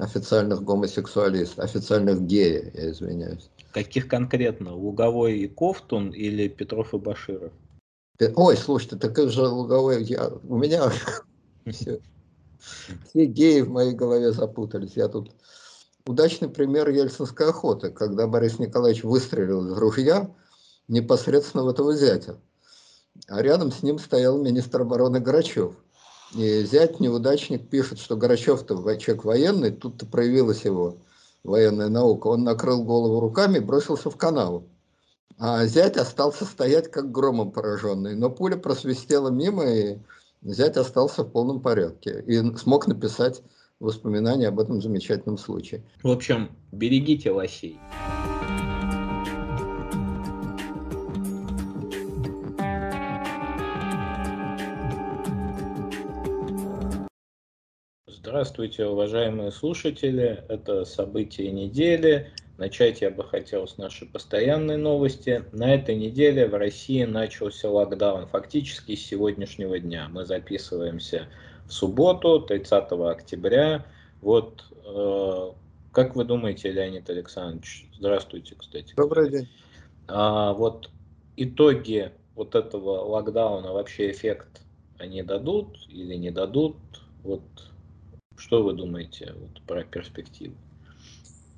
официальных гомосексуалистов, официальных геев, я извиняюсь. Каких конкретно? Луговой и Ковтун или Петров и Баширов? Ой, слушайте, так это же Луговой, я, у меня все, все геи в моей голове запутались. Я тут удачный пример ельцинской охоты, когда Борис Николаевич выстрелил из ружья непосредственно в этого зятя. А рядом с ним стоял министр обороны Грачев. И зять, неудачник, пишет, что Грачев-то человек военный, тут-то проявилась его военная наука. Он накрыл голову руками и бросился в канаву. А зять остался стоять как громом пораженный. Но пуля просвистела мимо, и зять остался в полном порядке. И смог написать воспоминания об этом замечательном случае. В общем, берегите лосей. Здравствуйте, уважаемые слушатели. Это события недели. Начать я бы хотел с нашей постоянной новости. На этой неделе в России начался локдаун. Фактически с сегодняшнего дня. Мы записываемся в субботу, 30 октября. Вот э, как вы думаете, Леонид Александрович? Здравствуйте, кстати. Добрый день. А, вот итоги вот этого локдауна, вообще эффект они дадут или не дадут? Вот что вы думаете вот, про перспективу?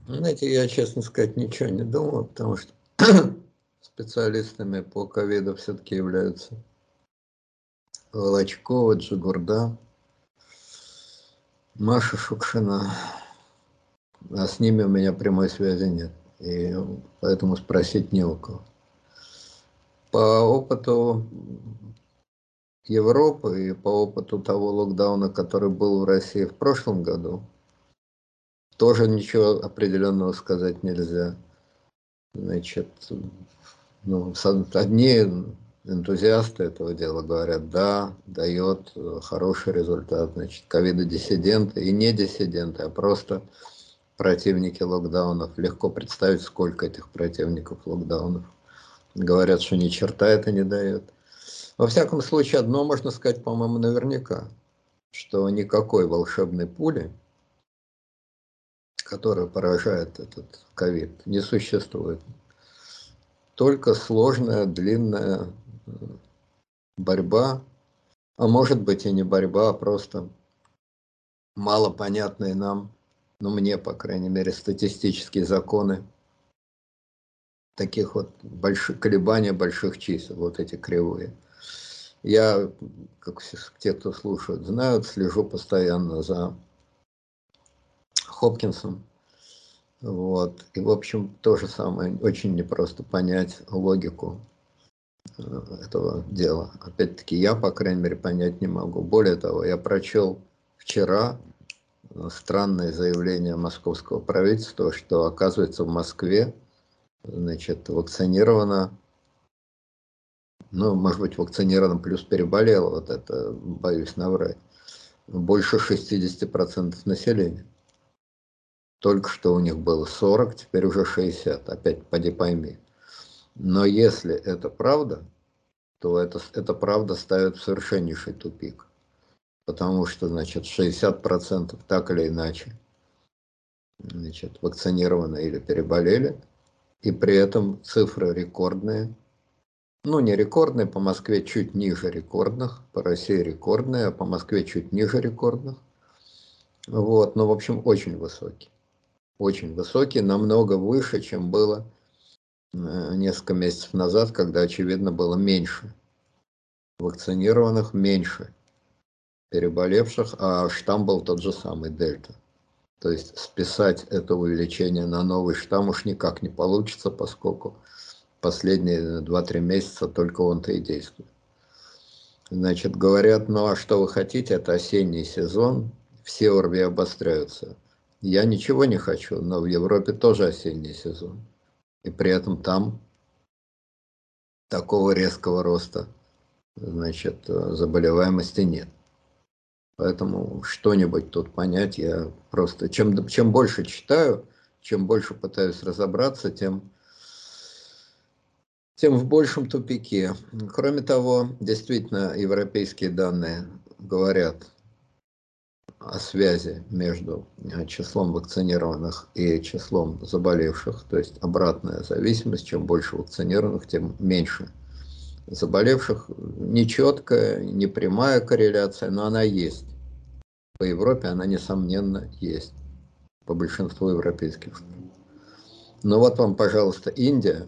Знаете, я, честно сказать, ничего не думал, потому что специалистами по ковиду все-таки являются Волочкова, Джигурда, Маша Шукшина. А с ними у меня прямой связи нет. И поэтому спросить не у кого. По опыту Европы и по опыту того локдауна, который был в России в прошлом году, тоже ничего определенного сказать нельзя. Значит, ну, одни энтузиасты этого дела говорят, да, дает хороший результат. Значит, ковидодиссиденты и не диссиденты, а просто противники локдаунов. Легко представить, сколько этих противников локдаунов. Говорят, что ни черта это не дает. Во всяком случае, одно можно сказать, по-моему, наверняка, что никакой волшебной пули, которая поражает этот ковид, не существует. Только сложная, длинная э, борьба, а может быть и не борьба, а просто малопонятные нам, ну мне, по крайней мере, статистические законы таких вот больших колебаний больших чисел, вот эти кривые. Я, как те, кто слушают, знают, слежу постоянно за Хопкинсом. Вот. И, в общем, то же самое. Очень непросто понять логику э, этого дела. Опять-таки, я, по крайней мере, понять не могу. Более того, я прочел вчера э, странное заявление московского правительства, что, оказывается, в Москве значит, вакцинировано ну, может быть, вакцинирован плюс переболел, вот это, боюсь наврать, больше 60% населения. Только что у них было 40, теперь уже 60, опять поди пойми. Но если это правда, то это, это правда ставит в совершеннейший тупик. Потому что, значит, 60% так или иначе значит, вакцинированы или переболели, и при этом цифры рекордные, ну, не рекордные, по Москве чуть ниже рекордных, по России рекордные, а по Москве чуть ниже рекордных. Вот, но, в общем, очень высокий. Очень высокий, намного выше, чем было э, несколько месяцев назад, когда, очевидно, было меньше вакцинированных, меньше переболевших, а штамм был тот же самый, дельта. То есть списать это увеличение на новый штамм уж никак не получится, поскольку последние 2-3 месяца только он-то и действует. Значит, говорят, ну а что вы хотите, это осенний сезон, все ОРВИ обостряются. Я ничего не хочу, но в Европе тоже осенний сезон. И при этом там такого резкого роста значит, заболеваемости нет. Поэтому что-нибудь тут понять я просто... Чем, чем больше читаю, чем больше пытаюсь разобраться, тем тем в большем тупике. Кроме того, действительно, европейские данные говорят о связи между э, числом вакцинированных и числом заболевших, то есть обратная зависимость, чем больше вакцинированных, тем меньше заболевших. Нечеткая, непрямая корреляция, но она есть. По Европе она, несомненно, есть. По большинству европейских стран. Ну вот вам, пожалуйста, Индия,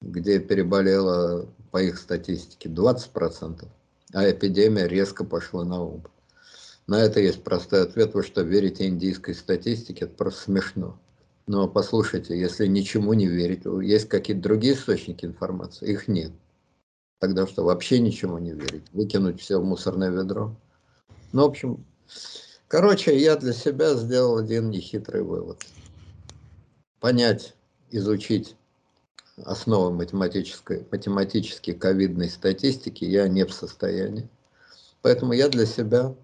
где переболело, по их статистике, 20%, а эпидемия резко пошла на убыль. На это есть простой ответ. Вы что, верите индийской статистике? Это просто смешно. Но послушайте, если ничему не верить, есть какие-то другие источники информации? Их нет. Тогда что, вообще ничему не верить? Выкинуть все в мусорное ведро? Ну, в общем, короче, я для себя сделал один нехитрый вывод. Понять, изучить основы математической, математической ковидной статистики я не в состоянии. Поэтому я для себя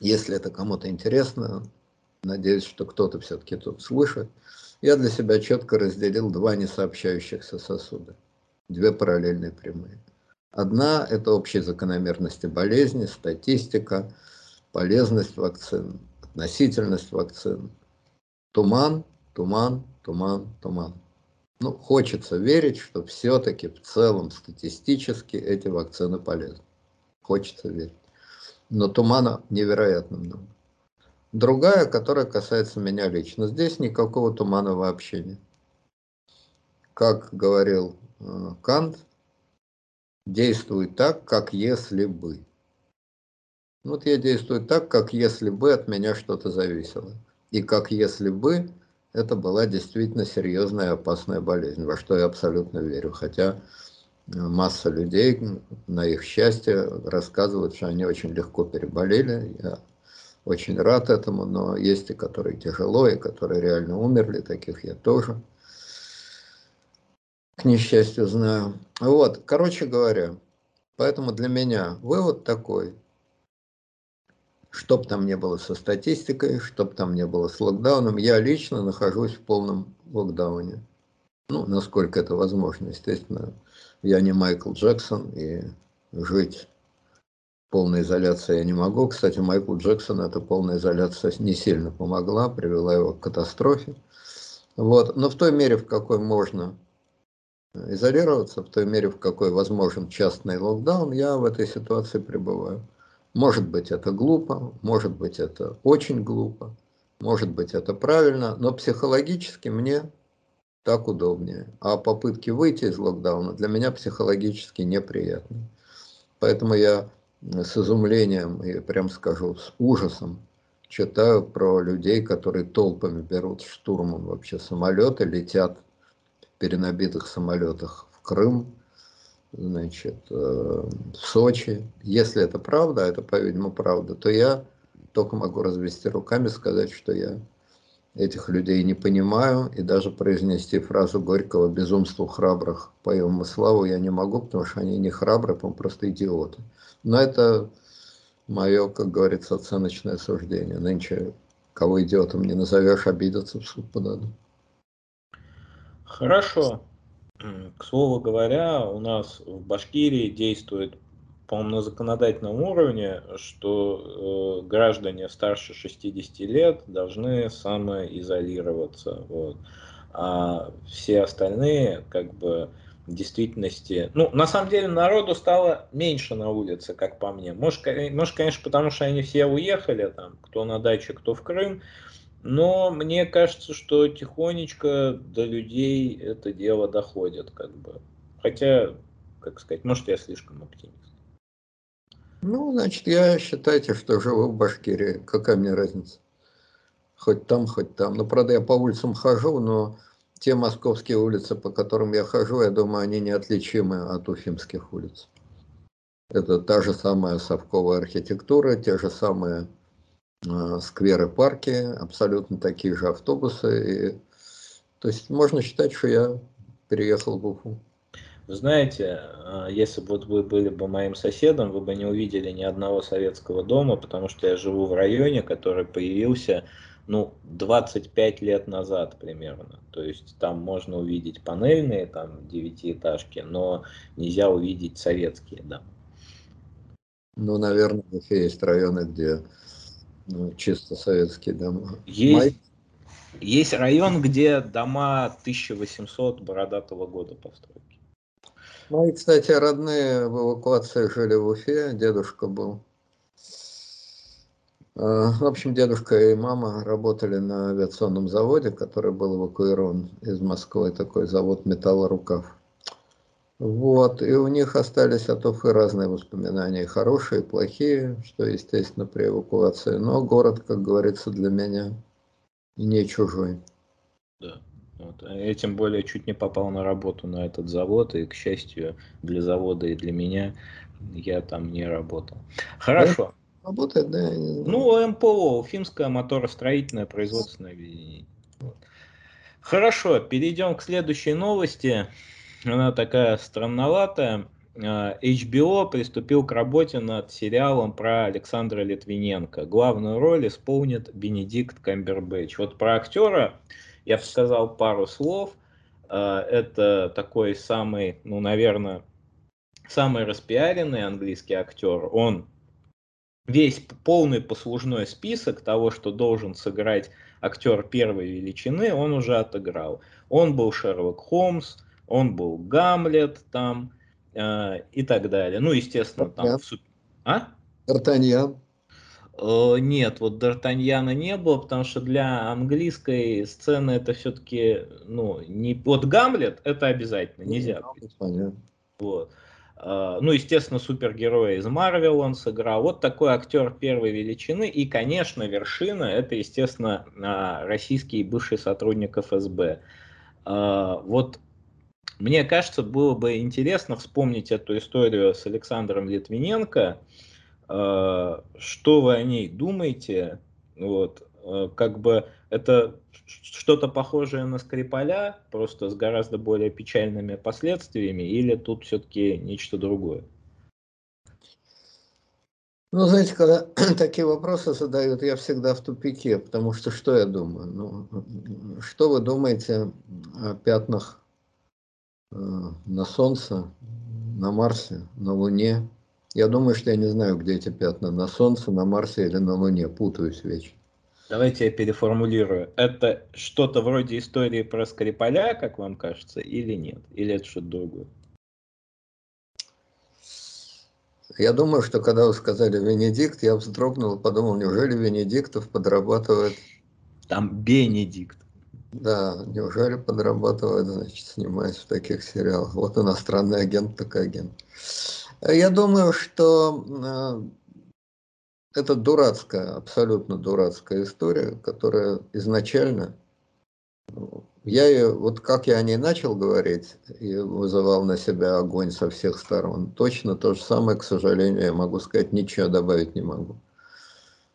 если это кому-то интересно, надеюсь, что кто-то все-таки тут слышит, я для себя четко разделил два несообщающихся сосуда, две параллельные прямые. Одна – это общие закономерности болезни, статистика, полезность вакцин, относительность вакцин. Туман, туман, туман, туман. Ну, хочется верить, что все-таки в целом статистически эти вакцины полезны. Хочется верить но тумана невероятно много. Другая, которая касается меня лично. Здесь никакого тумана вообще нет. Как говорил э, Кант, действуй так, как если бы. Вот я действую так, как если бы от меня что-то зависело. И как если бы это была действительно серьезная опасная болезнь, во что я абсолютно верю. Хотя масса людей, на их счастье, рассказывают, что они очень легко переболели. Я очень рад этому, но есть и которые тяжело, и которые реально умерли, таких я тоже, к несчастью, знаю. Вот, короче говоря, поэтому для меня вывод такой, чтоб там не было со статистикой, чтоб там не было с локдауном, я лично нахожусь в полном локдауне. Ну, насколько это возможно, естественно, я не Майкл Джексон, и жить в полной изоляции я не могу. Кстати, Майклу Джексону эта полная изоляция не сильно помогла, привела его к катастрофе. Вот. Но в той мере, в какой можно изолироваться, в той мере, в какой возможен частный локдаун, я в этой ситуации пребываю. Может быть, это глупо, может быть, это очень глупо, может быть, это правильно, но психологически мне так удобнее. А попытки выйти из локдауна для меня психологически неприятны. Поэтому я с изумлением и прям скажу с ужасом читаю про людей, которые толпами берут штурмом вообще самолеты, летят в перенабитых самолетах в Крым, значит, э, в Сочи. Если это правда, а это, по-видимому, правда, то я только могу развести руками, сказать, что я этих людей не понимаю, и даже произнести фразу Горького «безумству храбрых поем и славу» я не могу, потому что они не храбрые, по просто идиоты. Но это мое, как говорится, оценочное суждение. Нынче кого идиотом не назовешь, обидеться в суд подадут. Хорошо. К слову говоря, у нас в Башкирии действует по-моему, на законодательном уровне, что э, граждане старше 60 лет должны самоизолироваться. Вот. А все остальные, как бы, в действительности... Ну, на самом деле, народу стало меньше на улице, как по мне. Может, может, конечно, потому что они все уехали, там, кто на даче, кто в Крым. Но мне кажется, что тихонечко до людей это дело доходит, как бы. Хотя, как сказать, может, я слишком оптимист. Ну, значит, я считайте, что живу в Башкирии. Какая мне разница? Хоть там, хоть там. Ну, правда, я по улицам хожу, но те московские улицы, по которым я хожу, я думаю, они неотличимы от уфимских улиц. Это та же самая совковая архитектура, те же самые скверы, парки, абсолютно такие же автобусы. И, то есть можно считать, что я переехал в Уфу. Вы знаете, а, если бы вот вы были бы моим соседом, вы бы не увидели ни одного советского дома, потому что я живу в районе, который появился ну, 25 лет назад примерно. То есть там можно увидеть панельные, там, девятиэтажки, но нельзя увидеть советские дома. Ну, наверное, в Уфе есть районы, где Ну, чисто советские дома. Есть, Мои... есть район, где дома 1800 бородатого года постройки. Мои, кстати, родные в эвакуации жили в Уфе, дедушка был. А, в общем, дедушка и мама работали на авиационном заводе, который был эвакуирован из Москвы, такой завод «Металлорукав». Вот, и у них остались от Уфы разные воспоминания, хорошие, плохие, что, естественно, при эвакуации. Но город, как говорится, для меня не чужой. Да. Вот. А я тем более чуть не попал на работу на этот завод, и, к счастью, для завода и для меня я там не работал. Хорошо. Да? Работает, да? Ну, МПО, Уфимское моторостроительное производственное объединение. Хорошо, перейдем к следующей новости она такая странноватая. HBO а, приступил к работе над сериалом про Александра Литвиненко. Главную роль исполнит Бенедикт Камбербэтч. Вот про актера я сказал пару слов. А, это такой самый, ну, наверное, самый распиаренный английский актер. Он весь полный послужной список того, что должен сыграть актер первой величины, он уже отыграл. Он был Шерлок Холмс, он был Гамлет там э, и так далее. Ну, естественно, там... В... А? Д'Артаньян. Э, нет, вот Д'Артаньяна не было, потому что для английской сцены это все-таки, ну, не... Вот Гамлет это обязательно, ну, нельзя. Понятно. Вот. Uh, ну, естественно, супергероя из Марвел он сыграл. Вот такой актер первой величины. И, конечно, вершина это, естественно, uh, российский бывший сотрудник ФСБ. Uh, вот мне кажется, было бы интересно вспомнить эту историю с Александром Литвиненко. Э, что вы о ней думаете? Вот, э, как бы это что-то похожее на Скрипаля, просто с гораздо более печальными последствиями, или тут все-таки нечто другое? Ну, знаете, когда такие вопросы задают, я всегда в тупике, потому что что я думаю? Ну, что вы думаете о пятнах на Солнце, на Марсе, на Луне. Я думаю, что я не знаю, где эти пятна, на Солнце, на Марсе или на Луне, путаюсь вечно. Давайте я переформулирую. Это что-то вроде истории про Скрипаля, как вам кажется, или нет? Или это что-то другое? Я думаю, что когда вы сказали Венедикт, я вздрогнул и подумал, неужели Венедиктов подрабатывает... Там Бенедикт. Да, неужели подрабатывает, значит, снимаясь в таких сериалах. Вот иностранный агент, так агент. Я думаю, что э, это дурацкая, абсолютно дурацкая история, которая изначально, я ее, вот как я о ней начал говорить и вызывал на себя огонь со всех сторон, точно то же самое, к сожалению, я могу сказать, ничего добавить не могу.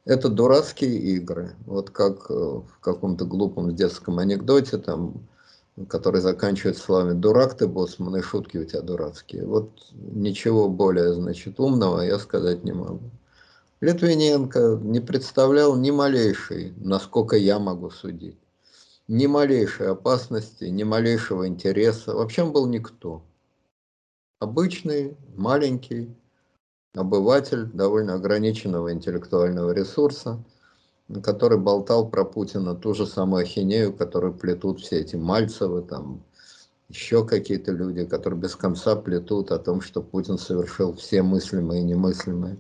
Это дурацкие игры. Вот как э, в каком-то глупом детском анекдоте, там, который заканчивается словами «дурак ты, боссман, и шутки у тебя дурацкие». Вот ничего более, значит, умного я сказать не могу. Литвиненко не представлял ни малейшей, насколько я могу судить, ни малейшей опасности, ни малейшего интереса. Вообще он был никто. Обычный, маленький, обыватель довольно ограниченного интеллектуального ресурса, который болтал про Путина ту же самую ахинею, которую плетут все эти Мальцевы, там еще какие-то люди, которые без конца плетут о том, что Путин совершил все мыслимые и немыслимые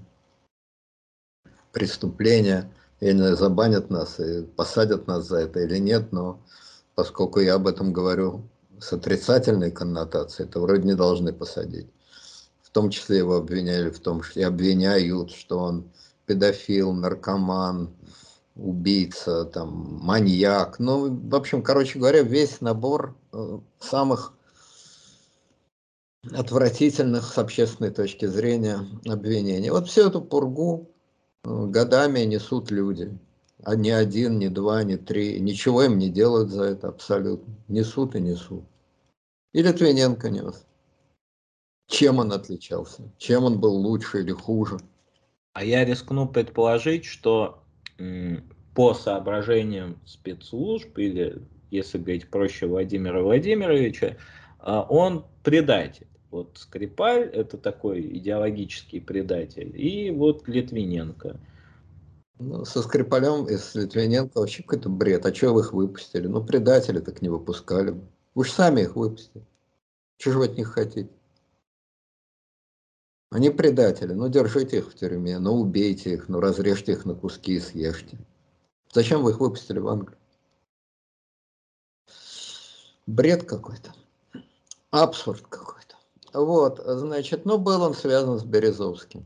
преступления. Я не знаю, забанят нас и посадят нас за это или нет, но поскольку я об этом говорю с отрицательной коннотацией, то вроде не должны посадить том числе его обвиняли в том, что и обвиняют, что он педофил, наркоман, убийца, там, маньяк. Ну, в общем, короче говоря, весь набор э, самых отвратительных с общественной точки зрения обвинений. Вот всю эту пургу э, годами несут люди. А ни один, ни два, ни три. Ничего им не делают за это абсолютно. Несут и несут. И Литвиненко нес. Чем он отличался? Чем он был лучше или хуже? А я рискну предположить, что по соображениям спецслужб, или, если говорить проще, Владимира Владимировича, а, он предатель. Вот Скрипаль – это такой идеологический предатель. И вот Литвиненко. Ну, со Скрипалем и с Литвиненко вообще какой-то бред. А что вы их выпустили? Ну, предатели так не выпускали. Вы же сами их выпустили. Чего же вы от них хотите? Они предатели. Ну, держите их в тюрьме, ну, убейте их, ну, разрежьте их на куски и съешьте. Зачем вы их выпустили в Англию? Бред какой-то. Абсурд какой-то. Вот, значит, ну, был он связан с Березовским.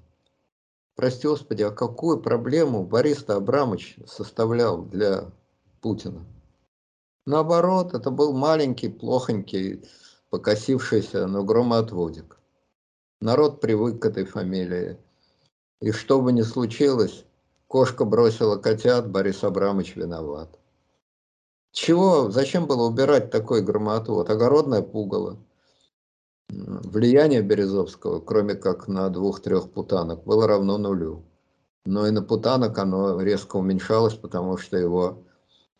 Прости господи, а какую проблему Борис Абрамович составлял для Путина? Наоборот, это был маленький, плохонький, покосившийся, но громоотводик. Народ привык к этой фамилии. И что бы ни случилось, кошка бросила котят, Борис Абрамович виноват. Чего, зачем было убирать такой громоотвод? Огородное пугало. Влияние Березовского, кроме как на двух-трех путанок, было равно нулю. Но и на путанок оно резко уменьшалось, потому что его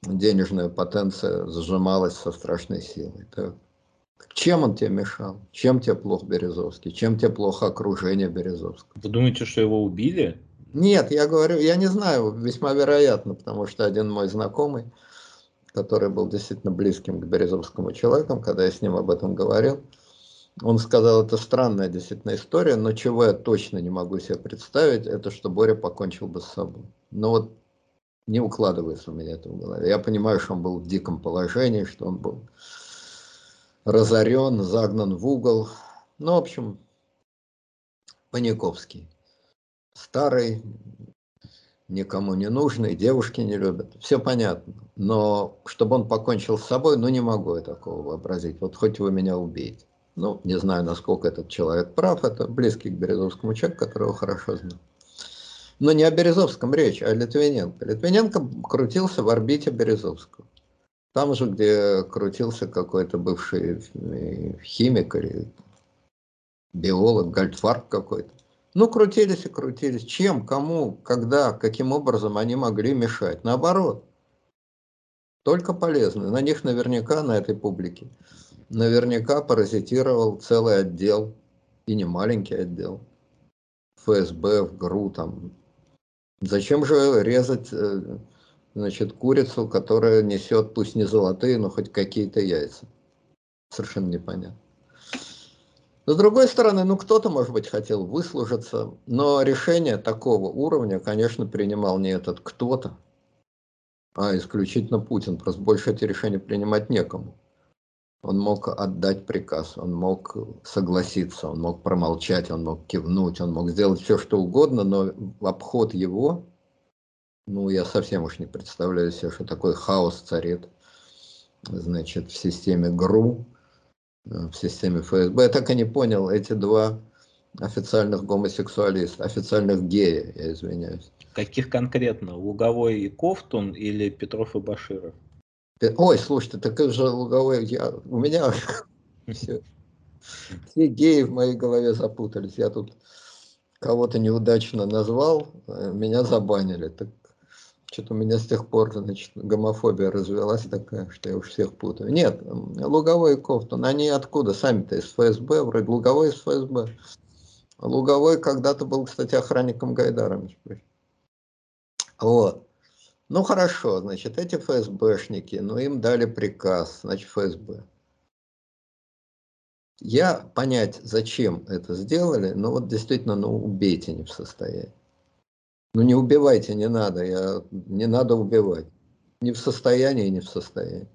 денежная потенция сжималась со страшной силой. Так. Чем он тебе мешал? Чем тебе плохо Березовский? Чем тебе плохо окружение Березовского? Вы думаете, что его убили? Нет, я говорю, я не знаю, весьма вероятно, потому что один мой знакомый, который был действительно близким к Березовскому человеком, когда я с ним об этом говорил, он сказал, это странная действительно история, но чего я точно не могу себе представить, это что Боря покончил бы с собой. Но вот не укладывается у меня это в голове. Я понимаю, что он был в диком положении, что он был разорен, загнан в угол. Ну, в общем, Паниковский. Старый, никому не нужный, девушки не любят. Все понятно. Но чтобы он покончил с собой, ну не могу я такого вообразить. Вот хоть вы меня убейте. Ну, не знаю, насколько этот человек прав. Это близкий к Березовскому человеку, которого хорошо знаю. Но не о Березовском речь, а о Литвиненко. Литвиненко крутился в орбите Березовского. Там же, где крутился какой-то бывший э, химик или биолог, гальдфарб какой-то. Ну, крутились и крутились. Чем, кому, когда, каким образом они могли мешать? Наоборот. Только полезно. На них наверняка, на этой публике, наверняка паразитировал целый отдел, и не маленький отдел, ФСБ, в ГРУ там. Зачем же резать э, значит, курицу, которая несет, пусть не золотые, но хоть какие-то яйца. Совершенно непонятно. с другой стороны, ну кто-то, может быть, хотел выслужиться, но решение такого уровня, конечно, принимал не этот кто-то, а исключительно Путин. Просто больше эти решения принимать некому. Он мог отдать приказ, он мог согласиться, он мог промолчать, он мог кивнуть, он мог сделать все, что угодно, но в обход его ну, я совсем уж не представляю себе, что такой хаос царит, значит, в системе ГРУ, в системе ФСБ. Я так и не понял, эти два официальных гомосексуалиста, официальных гея, я извиняюсь. Каких конкретно? Луговой и Кофтун или Петров и Баширов? Ой, слушайте, так это же Луговой, я, у меня все, все геи в моей голове запутались. Я тут кого-то неудачно назвал, э, меня забанили. Так что-то у меня с тех пор, значит, гомофобия развелась такая, что я уж всех путаю. Нет, Луговой и Кофтун, они откуда? Сами-то из ФСБ, вроде Луговой из ФСБ. Луговой когда-то был, кстати, охранником Гайдара, Вот. Ну хорошо, значит, эти ФСБшники, ну им дали приказ, значит, ФСБ. Я понять, зачем это сделали, но вот действительно, ну убейте не в состоянии. Ну не убивайте, не надо, я, не надо убивать. Не в состоянии, не в состоянии.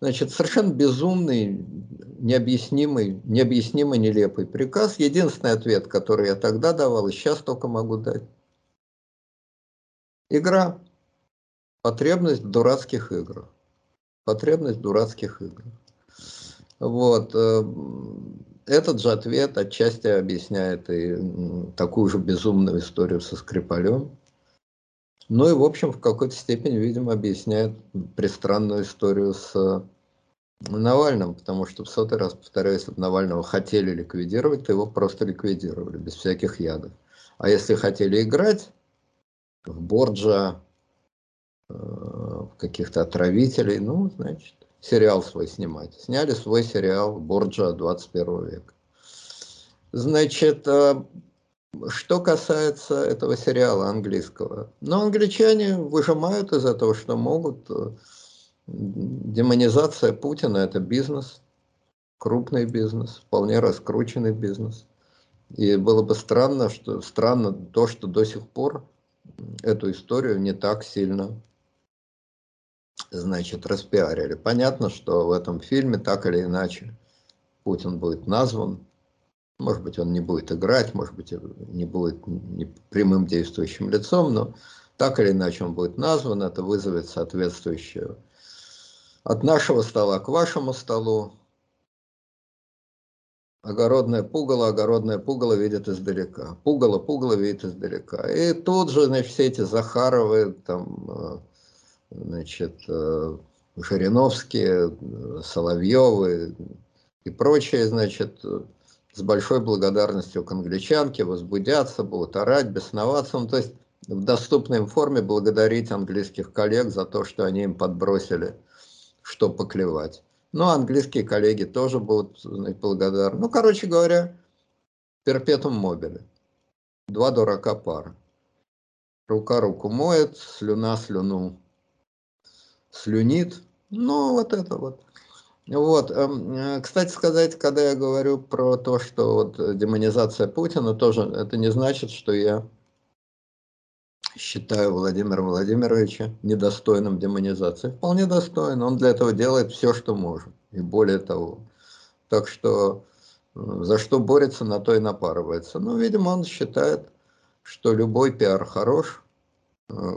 Значит, совершенно безумный, необъяснимый, необъяснимо нелепый приказ. Единственный ответ, который я тогда давал, и сейчас только могу дать. Игра. Потребность в дурацких играх. Потребность в дурацких играх. Вот. Этот же ответ отчасти объясняет и такую же безумную историю со Скрипалем. Ну и, в общем, в какой-то степени, видимо, объясняет пристранную историю с Навальным, потому что в сотый раз, повторяю, если бы Навального хотели ликвидировать, то его просто ликвидировали, без всяких ядов. А если хотели играть в Борджа, э, в каких-то отравителей, ну, значит, сериал свой снимать. Сняли свой сериал «Борджа 21 века». Значит, э, Что касается этого сериала английского, ну, англичане выжимают из этого, что могут. Демонизация Путина – это бизнес, крупный бизнес, вполне раскрученный бизнес. И было бы странно, что странно то, что до сих пор эту историю не так сильно значит, распиарили. Понятно, что в этом фильме так или иначе Путин будет назван, может быть, он не будет играть, может быть, не будет прямым действующим лицом, но так или иначе он будет назван, это вызовет соответствующую от нашего стола к вашему столу. Огородное пугало, огородное пугало видит издалека. Пугало, пугало видит издалека. И тут же, значит, все эти Захаровы, там, э, значит, э, Жириновские, Соловьевы и прочие, значит, с большой благодарностью к англичанке возбудятся, будут орать, бесноваться. Ну, то есть в доступной форме благодарить английских коллег за то, что они им подбросили, что поклевать. Ну, английские коллеги тоже будут благодарны. Ну, короче говоря, перпетум мобили. Два дурака пара. Рука руку моет, слюна слюну слюнит. Ну, вот это вот. Вот, эм, э, кстати сказать, когда я говорю про то, что вот демонизация Путина, тоже это не значит, что я считаю Владимира Владимировича недостойным демонизации. Вполне достоин, он для этого делает все, что может, и более того. Так что э, за что борется, на то и напарывается. Ну, видимо, он считает, что любой пиар хорош,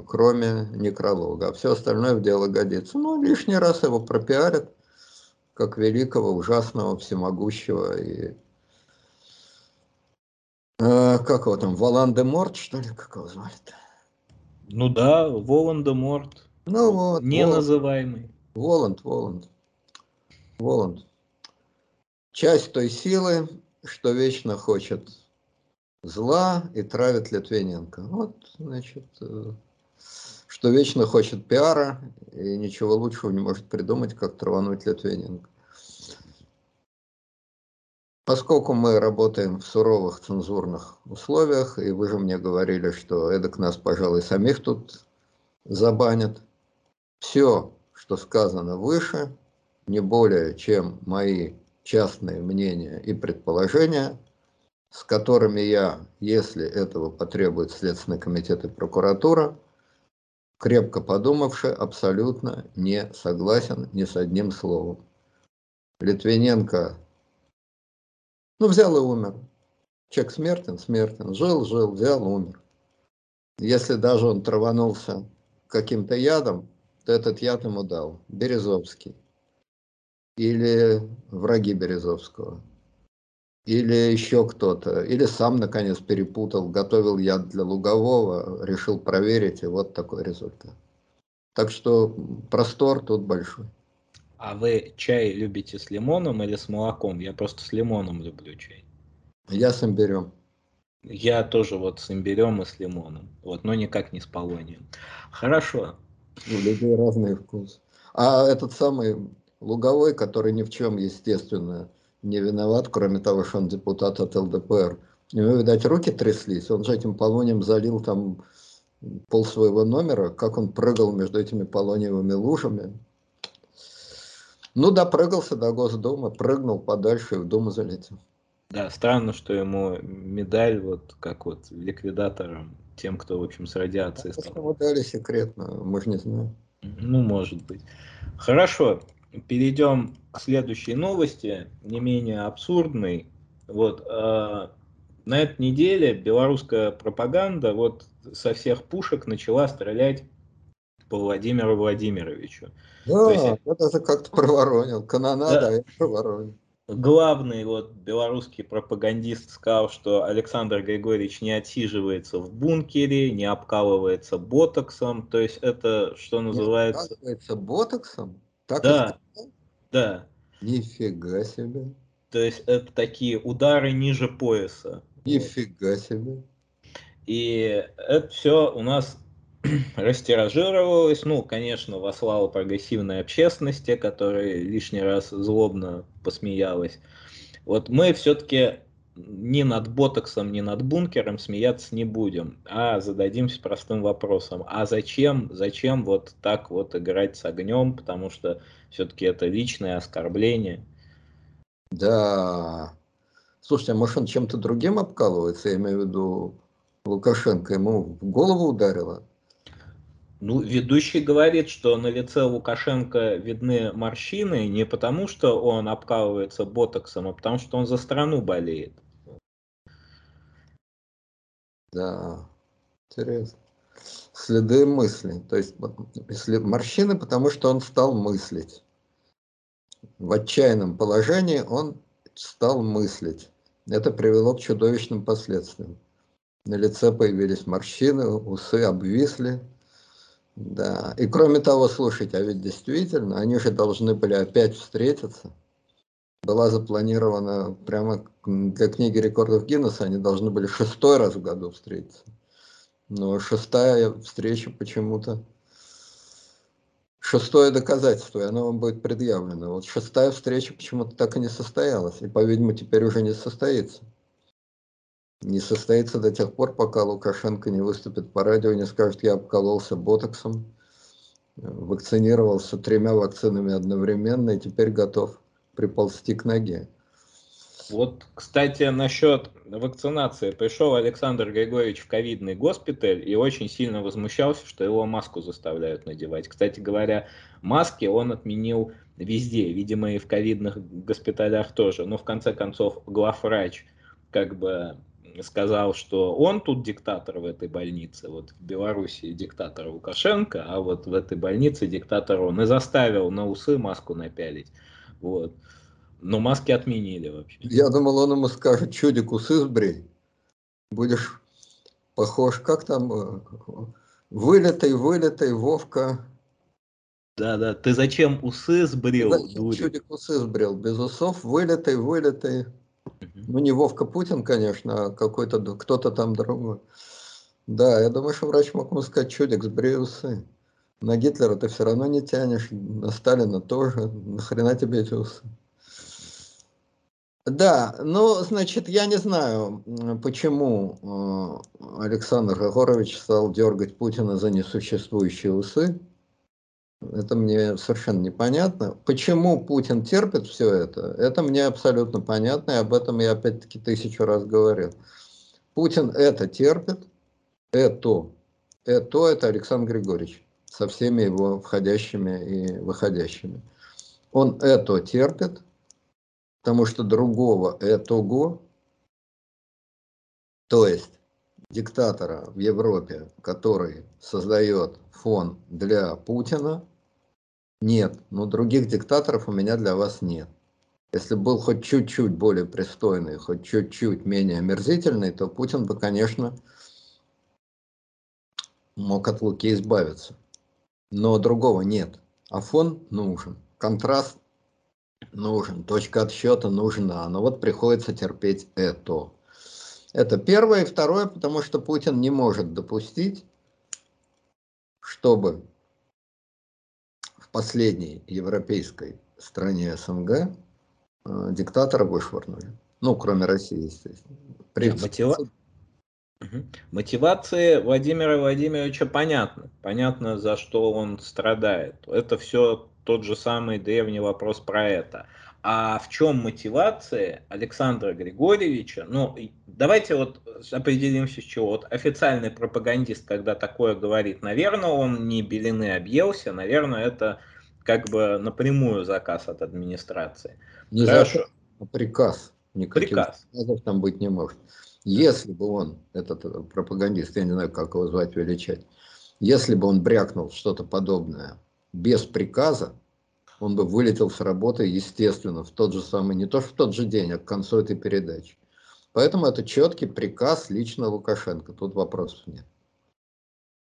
кроме некролога, а все остальное в дело годится. Ну, лишний раз его пропиарят, как великого, ужасного, всемогущего и э, как его там, Волан-де-Морт, что ли, как его звали-то? Ну да, Волан-де-Морт. Ну вот. Неназываемый. Воланд, Воланд. Воланд. Часть той силы, что вечно хочет зла и травит Литвиненко. Вот, значит, э, что вечно хочет пиара и ничего лучшего не может придумать, как травануть Литвиненко. Поскольку мы работаем в суровых цензурных условиях, и вы же мне говорили, что эдак нас, пожалуй, самих тут забанят, все, что сказано выше, не более чем мои частные мнения и предположения, с которыми я, если этого потребует Следственный комитет и прокуратура, крепко подумавши, абсолютно не согласен ни с одним словом. Литвиненко, ну, взял и умер. Человек смертен, смертен. Жил, жил, взял, умер. Если даже он траванулся каким-то ядом, то этот яд ему дал Березовский. Или враги Березовского или еще кто-то, или сам наконец перепутал, готовил яд для лугового, решил проверить, и вот такой результат. Так что простор тут большой. А вы чай любите с лимоном или с молоком? Я просто с лимоном люблю чай. Я с имбирем. Я тоже вот с имбирем и с лимоном. Вот, но никак не с полонием. Хорошо. У людей разные вкусы. А этот самый луговой, который ни в чем, естественно, не виноват, кроме того, что он депутат от ЛДПР. У него, видать, руки тряслись, он же этим полонием залил там пол своего номера, как он прыгал между этими полониевыми лужами. Ну, допрыгался до Госдумы, прыгнул подальше и в Думу залетел. Да, странно, что ему медаль, вот как вот ликвидаторам, тем, кто, в общем, с радиацией стал. Ему дали секретно, мы же не знаем. Ну, может быть. Хорошо, перейдем к следующей новости, не менее абсурдной. Вот, э, на этой неделе белорусская пропаганда вот со всех пушек начала стрелять по Владимиру Владимировичу. Да, есть, я даже как-то проворонил. Канонада, да, я проворонил. Главный вот белорусский пропагандист сказал, что Александр Григорьевич не отсиживается в бункере, не обкалывается ботоксом. То есть это, что называется... Не обкалывается ботоксом? Так да, да. Нифига себе. То есть это такие удары ниже пояса. Нифига вот. себе. И это все у нас растиражировалось, ну, конечно, во славу прогрессивной общественности, которая лишний раз злобно посмеялась. Вот мы все-таки ни над ботоксом, ни над бункером смеяться не будем, а зададимся простым вопросом. А зачем, зачем вот так вот играть с огнем, потому что все-таки это личное оскорбление. Да. Слушайте, а может он чем-то другим обкалывается? Я имею в виду Лукашенко ему в голову ударило? Ну, ведущий говорит, что на лице Лукашенко видны морщины не потому, что он обкалывается ботоксом, а потому, что он за страну болеет. Да, интересно. Следы мысли. То есть морщины, потому что он стал мыслить. В отчаянном положении он стал мыслить. Это привело к чудовищным последствиям. На лице появились морщины, усы обвисли, да, и кроме того, слушайте, а ведь действительно, они же должны были опять встретиться. Была запланирована прямо для книги рекордов Гиннесса, они должны были шестой раз в году встретиться. Но шестая встреча почему-то, шестое доказательство, и оно вам будет предъявлено. Вот шестая встреча почему-то так и не состоялась, и, по-видимому, теперь уже не состоится не состоится до тех пор, пока Лукашенко не выступит по радио и не скажет, я обкололся ботоксом, вакцинировался тремя вакцинами одновременно и теперь готов приползти к ноге. Вот, кстати, насчет вакцинации. Пришел Александр Григорьевич в ковидный госпиталь и очень сильно возмущался, что его маску заставляют надевать. Кстати говоря, маски он отменил везде, видимо, и в ковидных госпиталях тоже. Но в конце концов главврач как бы сказал, что он тут диктатор в этой больнице, вот в Беларуси диктатор Лукашенко, а вот в этой больнице диктатор он и заставил на усы маску напялить. Вот. Но маски отменили вообще. Я думал, он ему скажет, чудик, усы сбрей. Будешь похож, как там, э, вылетый, вылетый, Вовка. Да-да, ты зачем усы сбрил, зачем чудик усы сбрил, без усов, вылетый, вылетый. Ну, не Вовка Путин, конечно, а какой-то кто-то там другой. Да, я думаю, что врач мог ему сказать, чудик, сбрей усы. На Гитлера ты все равно не тянешь, на Сталина тоже. Нахрена тебе эти усы? Да, ну, значит, я не знаю, почему э, Александр Григорович стал дергать Путина за несуществующие усы. Это мне совершенно непонятно. Почему Путин терпит все это, это мне абсолютно понятно, и об этом я опять-таки тысячу раз говорил. Путин это терпит, это, это, это Александр Григорьевич со всеми его входящими и выходящими. Он это терпит, потому что другого этого, то есть диктатора в Европе, который создает фон для Путина, нет, но других диктаторов у меня для вас нет. Если был хоть чуть-чуть более пристойный, хоть чуть-чуть менее омерзительный, то Путин бы, конечно, мог от Луки избавиться. Но другого нет. А фон нужен, контраст нужен, точка отсчета нужна. Но вот приходится терпеть это. Это первое. И второе, потому что Путин не может допустить, чтобы последней европейской стране СНГ э, диктатора вышвырнули. Ну, кроме России, естественно. При... Мотива... Угу. Мотивации Владимира Владимировича понятно. Понятно, за что он страдает. Это все тот же самый древний вопрос про это. А в чем мотивация Александра Григорьевича? Ну, давайте вот определимся с чего. Вот официальный пропагандист, когда такое говорит, наверное, он не белины объелся, наверное, это как бы напрямую заказ от администрации. Не Хорошо. заказ, а приказ. Никаких приказ. приказов там быть не может. Если бы он, этот э, пропагандист, я не знаю, как его звать, величать, если бы он брякнул что-то подобное без приказа, он бы вылетел с работы, естественно, в тот же самый, не то что в тот же день, а к концу этой передачи. Поэтому это четкий приказ лично Лукашенко, тут вопросов нет.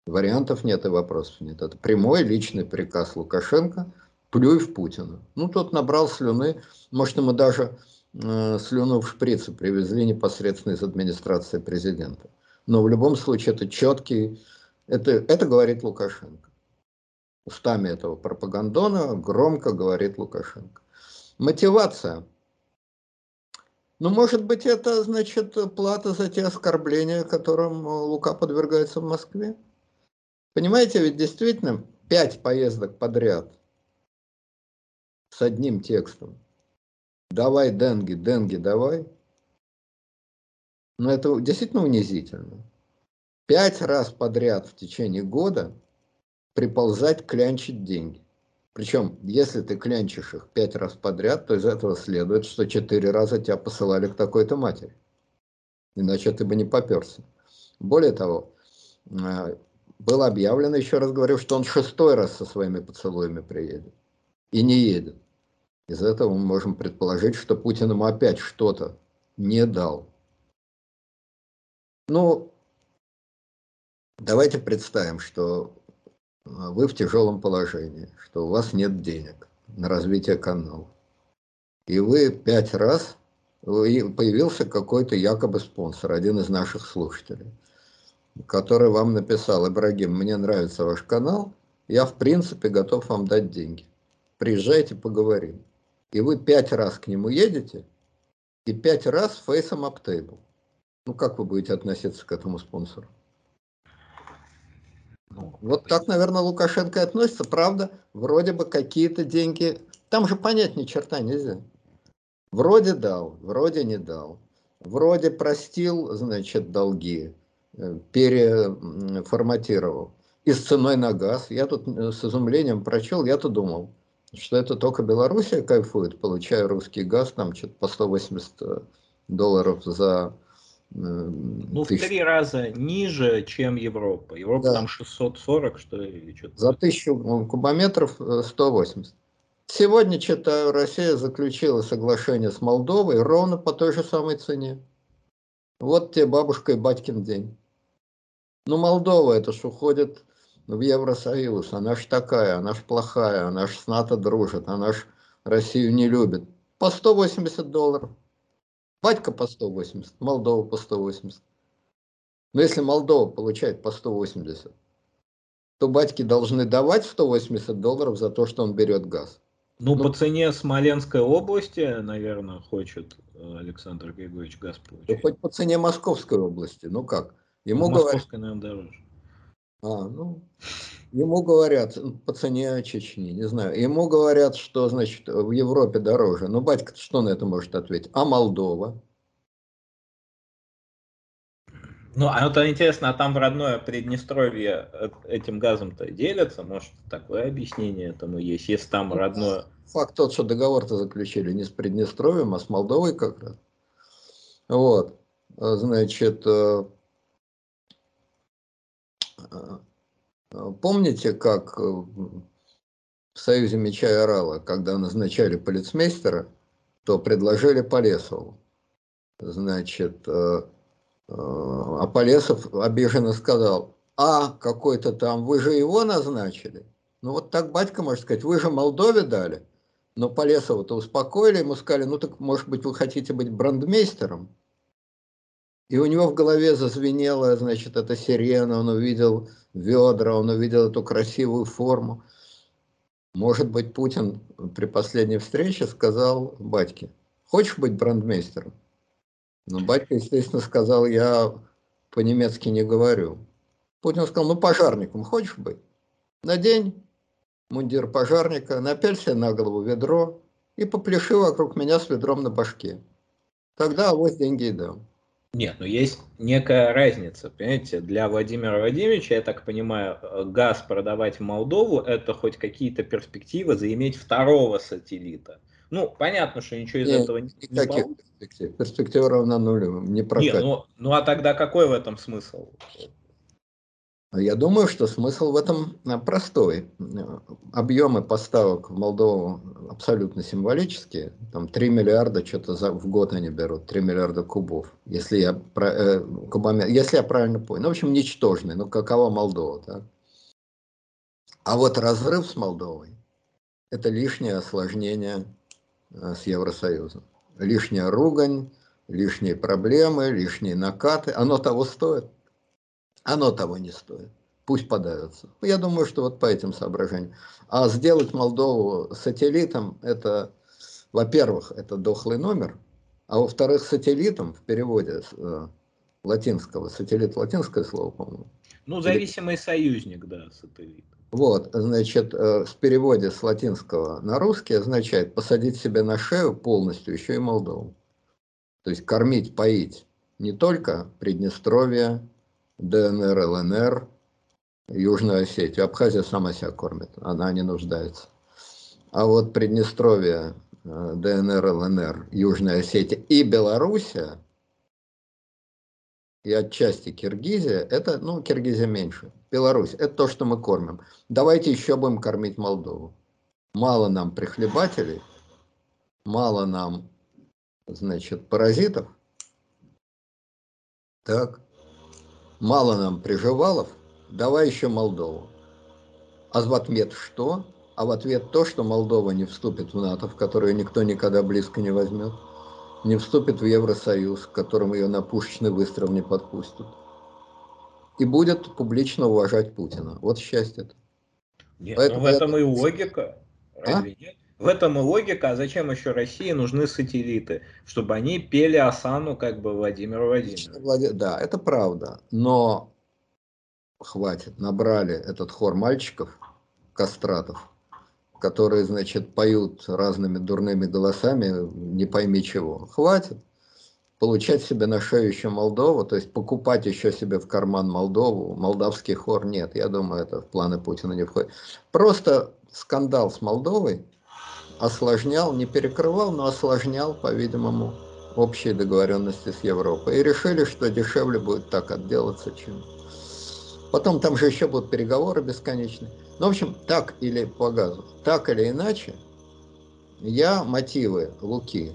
Вариантов нет и вопросов нет. Это прямой личный приказ Лукашенко, плюй в Путина. Ну, тот набрал слюны, может, ему даже э, слюну в шприце привезли непосредственно из администрации президента. Но в любом случае это четкий, это, это говорит Лукашенко устами этого пропагандона громко говорит Лукашенко. Мотивация. Ну, может быть, это, значит, плата за те оскорбления, которым Лука подвергается в Москве? Понимаете, ведь действительно пять поездок подряд с одним текстом. Давай, Денги, Денги, давай. Но это действительно унизительно. Пять раз подряд в течение года приползать, клянчить деньги. Причем, если ты клянчишь их пять раз подряд, то из этого следует, что четыре раза тебя посылали к такой-то матери. Иначе ты бы не поперся. Более того, э, было объявлено, еще раз говорю, что он шестой раз со своими поцелуями приедет. И не едет. Из этого мы можем предположить, что Путин ему опять что-то не дал. Ну, давайте представим, что вы в тяжелом положении, что у вас нет денег на развитие канала. И вы пять раз, появился какой-то якобы спонсор, один из наших слушателей который вам написал, Ибрагим, мне нравится ваш канал, я в принципе готов вам дать деньги. Приезжайте, поговорим. И вы пять раз к нему едете, и пять раз фейсом аптейбл. Ну, как вы будете относиться к этому спонсору? Ну, вот так, наверное, Лукашенко относится. Правда, вроде бы какие-то деньги... Там же понять ни черта нельзя. Вроде дал, вроде не дал. Вроде простил, значит, долги. Э, переформатировал. И с ценой на газ. Я тут э, с изумлением прочел, я-то думал, что это только Белоруссия кайфует, получая русский газ, там что-то по 180 э, долларов за ну, тысяч... в три раза ниже, чем Европа. Европа да. там 640, что ли, что-то. За тысячу кубометров 180. Сегодня, читаю, Россия заключила соглашение с Молдовой ровно по той же самой цене. Вот тебе бабушка и батькин день. Ну, Молдова, это ж уходит в Евросоюз, она ж такая, она ж плохая, она ж с НАТО дружит, она ж Россию не любит. По 180 долларов. Батька по 180, Молдова по 180. Но если Молдова получает по 180, то батьки должны давать 180 долларов за то, что он берет газ. Ну, ну по цене Смоленской области, наверное, хочет э, Александр Григорьевич газ получить. Да хоть по цене Московской области, ну как? Ему ну, Московская, говорят... наверное, дороже. А, ну, ему говорят, ну, по цене Чечни, не знаю, ему говорят, что, значит, в Европе дороже. Ну, батька что на это может ответить? А Молдова? Ну, а это интересно, а там в родное Приднестровье этим газом-то делятся? Может, такое объяснение этому есть, если там ну, родное... Факт тот, что договор-то заключили не с Приднестровьем, а с Молдовой как раз. Вот. Значит, э, Помните, как э, в Союзе Меча и Орала, когда назначали полицмейстера, то предложили Полесову. Значит, э, э, а Полесов обиженно сказал, а какой-то там, вы же его назначили? Ну вот так батька может сказать, вы же Молдове дали. Но Полесова-то успокоили, ему сказали, ну так может быть вы хотите быть брандмейстером? И у него в голове зазвенела, значит, эта сирена, он увидел ведра, он увидел эту красивую форму. Может быть, Путин при последней встрече сказал батьке, хочешь быть брандмейстером? Но батька, естественно, сказал, я по-немецки не говорю. Путин сказал, ну пожарником хочешь быть? Надень мундир пожарника, напяль на голову ведро и попляши вокруг меня с ведром на башке. Тогда авось деньги и дам. Нет, ну есть некая разница, понимаете, для Владимира Владимировича, я так понимаю, э, газ продавать в Молдову, это хоть какие-то перспективы заиметь второго сателлита. Ну, понятно, что ничего из Нет, этого не, не получится. Перспектив. Перспектива равна нулю, не прокатит. Нет, ну, ну а тогда какой в этом смысл? Я думаю, что смысл в этом э, простой. Объемы поставок в Молдову абсолютно символические. Там 3 миллиарда что-то за, в год они берут, 3 миллиарда кубов. Если я, э, кубами, если я правильно понял. Ну, в общем, ничтожный. Ну, какова Молдова, да? А вот разрыв с Молдовой – это лишнее осложнение э, с Евросоюзом. Лишняя ругань, лишние проблемы, лишние накаты. Оно того стоит оно того не стоит. Пусть подавятся. Я думаю, что вот по этим соображениям. А сделать Молдову сателлитом, это, во-первых, это дохлый номер, А во-вторых, сателлитом в переводе э, латинского, сателлит латинское слово, по-моему. Ну, зависимый Или... союзник, да, сателлит. Вот, значит, э, в переводе с латинского на русский означает посадить себе на шею полностью еще и Молдову. То есть кормить, поить не только Приднестровье, ДНР, ЛНР, Южную Осетию. Абхазия сама себя кормит, она не нуждается. А вот Приднестровье, э, ДНР, ЛНР, Южная Осетия и Белоруссия, и отчасти Киргизия, это, ну, Киргизия меньше. Беларусь, это то, что мы кормим. Давайте еще будем кормить Молдову. Мало нам прихлебателей, мало нам, значит, паразитов, так, мало нам приживалов, давай еще Молдову. А в ответ что? А в ответ то, что Молдова не вступит в НАТО, в которую никто никогда близко не возьмет не вступит в Евросоюз, к которому ее на пушечный выстрел не подпустят. И будет публично уважать Путина. Вот счастье-то. Нет, Поэтому ну в этом это... и логика. А? нет? В этом и логика, а зачем еще России нужны сателлиты? Чтобы они пели Асану как бы Владимиру Владимировичу. Да, это правда. Но хватит, набрали этот хор мальчиков, кастратов, которые, значит, поют разными дурными голосами, не пойми чего. Хватит получать себе на шею еще Молдову, то есть покупать еще себе в карман Молдову, молдавский хор нет, я думаю, это в планы Путина не входит. Просто скандал с Молдовой осложнял, не перекрывал, но осложнял, по-видимому, общие договоренности с Европой. И решили, что дешевле будет так отделаться, чем... Потом там же еще будут переговоры бесконечные. Ну, в общем, так или по газу, так или иначе, я мотивы Луки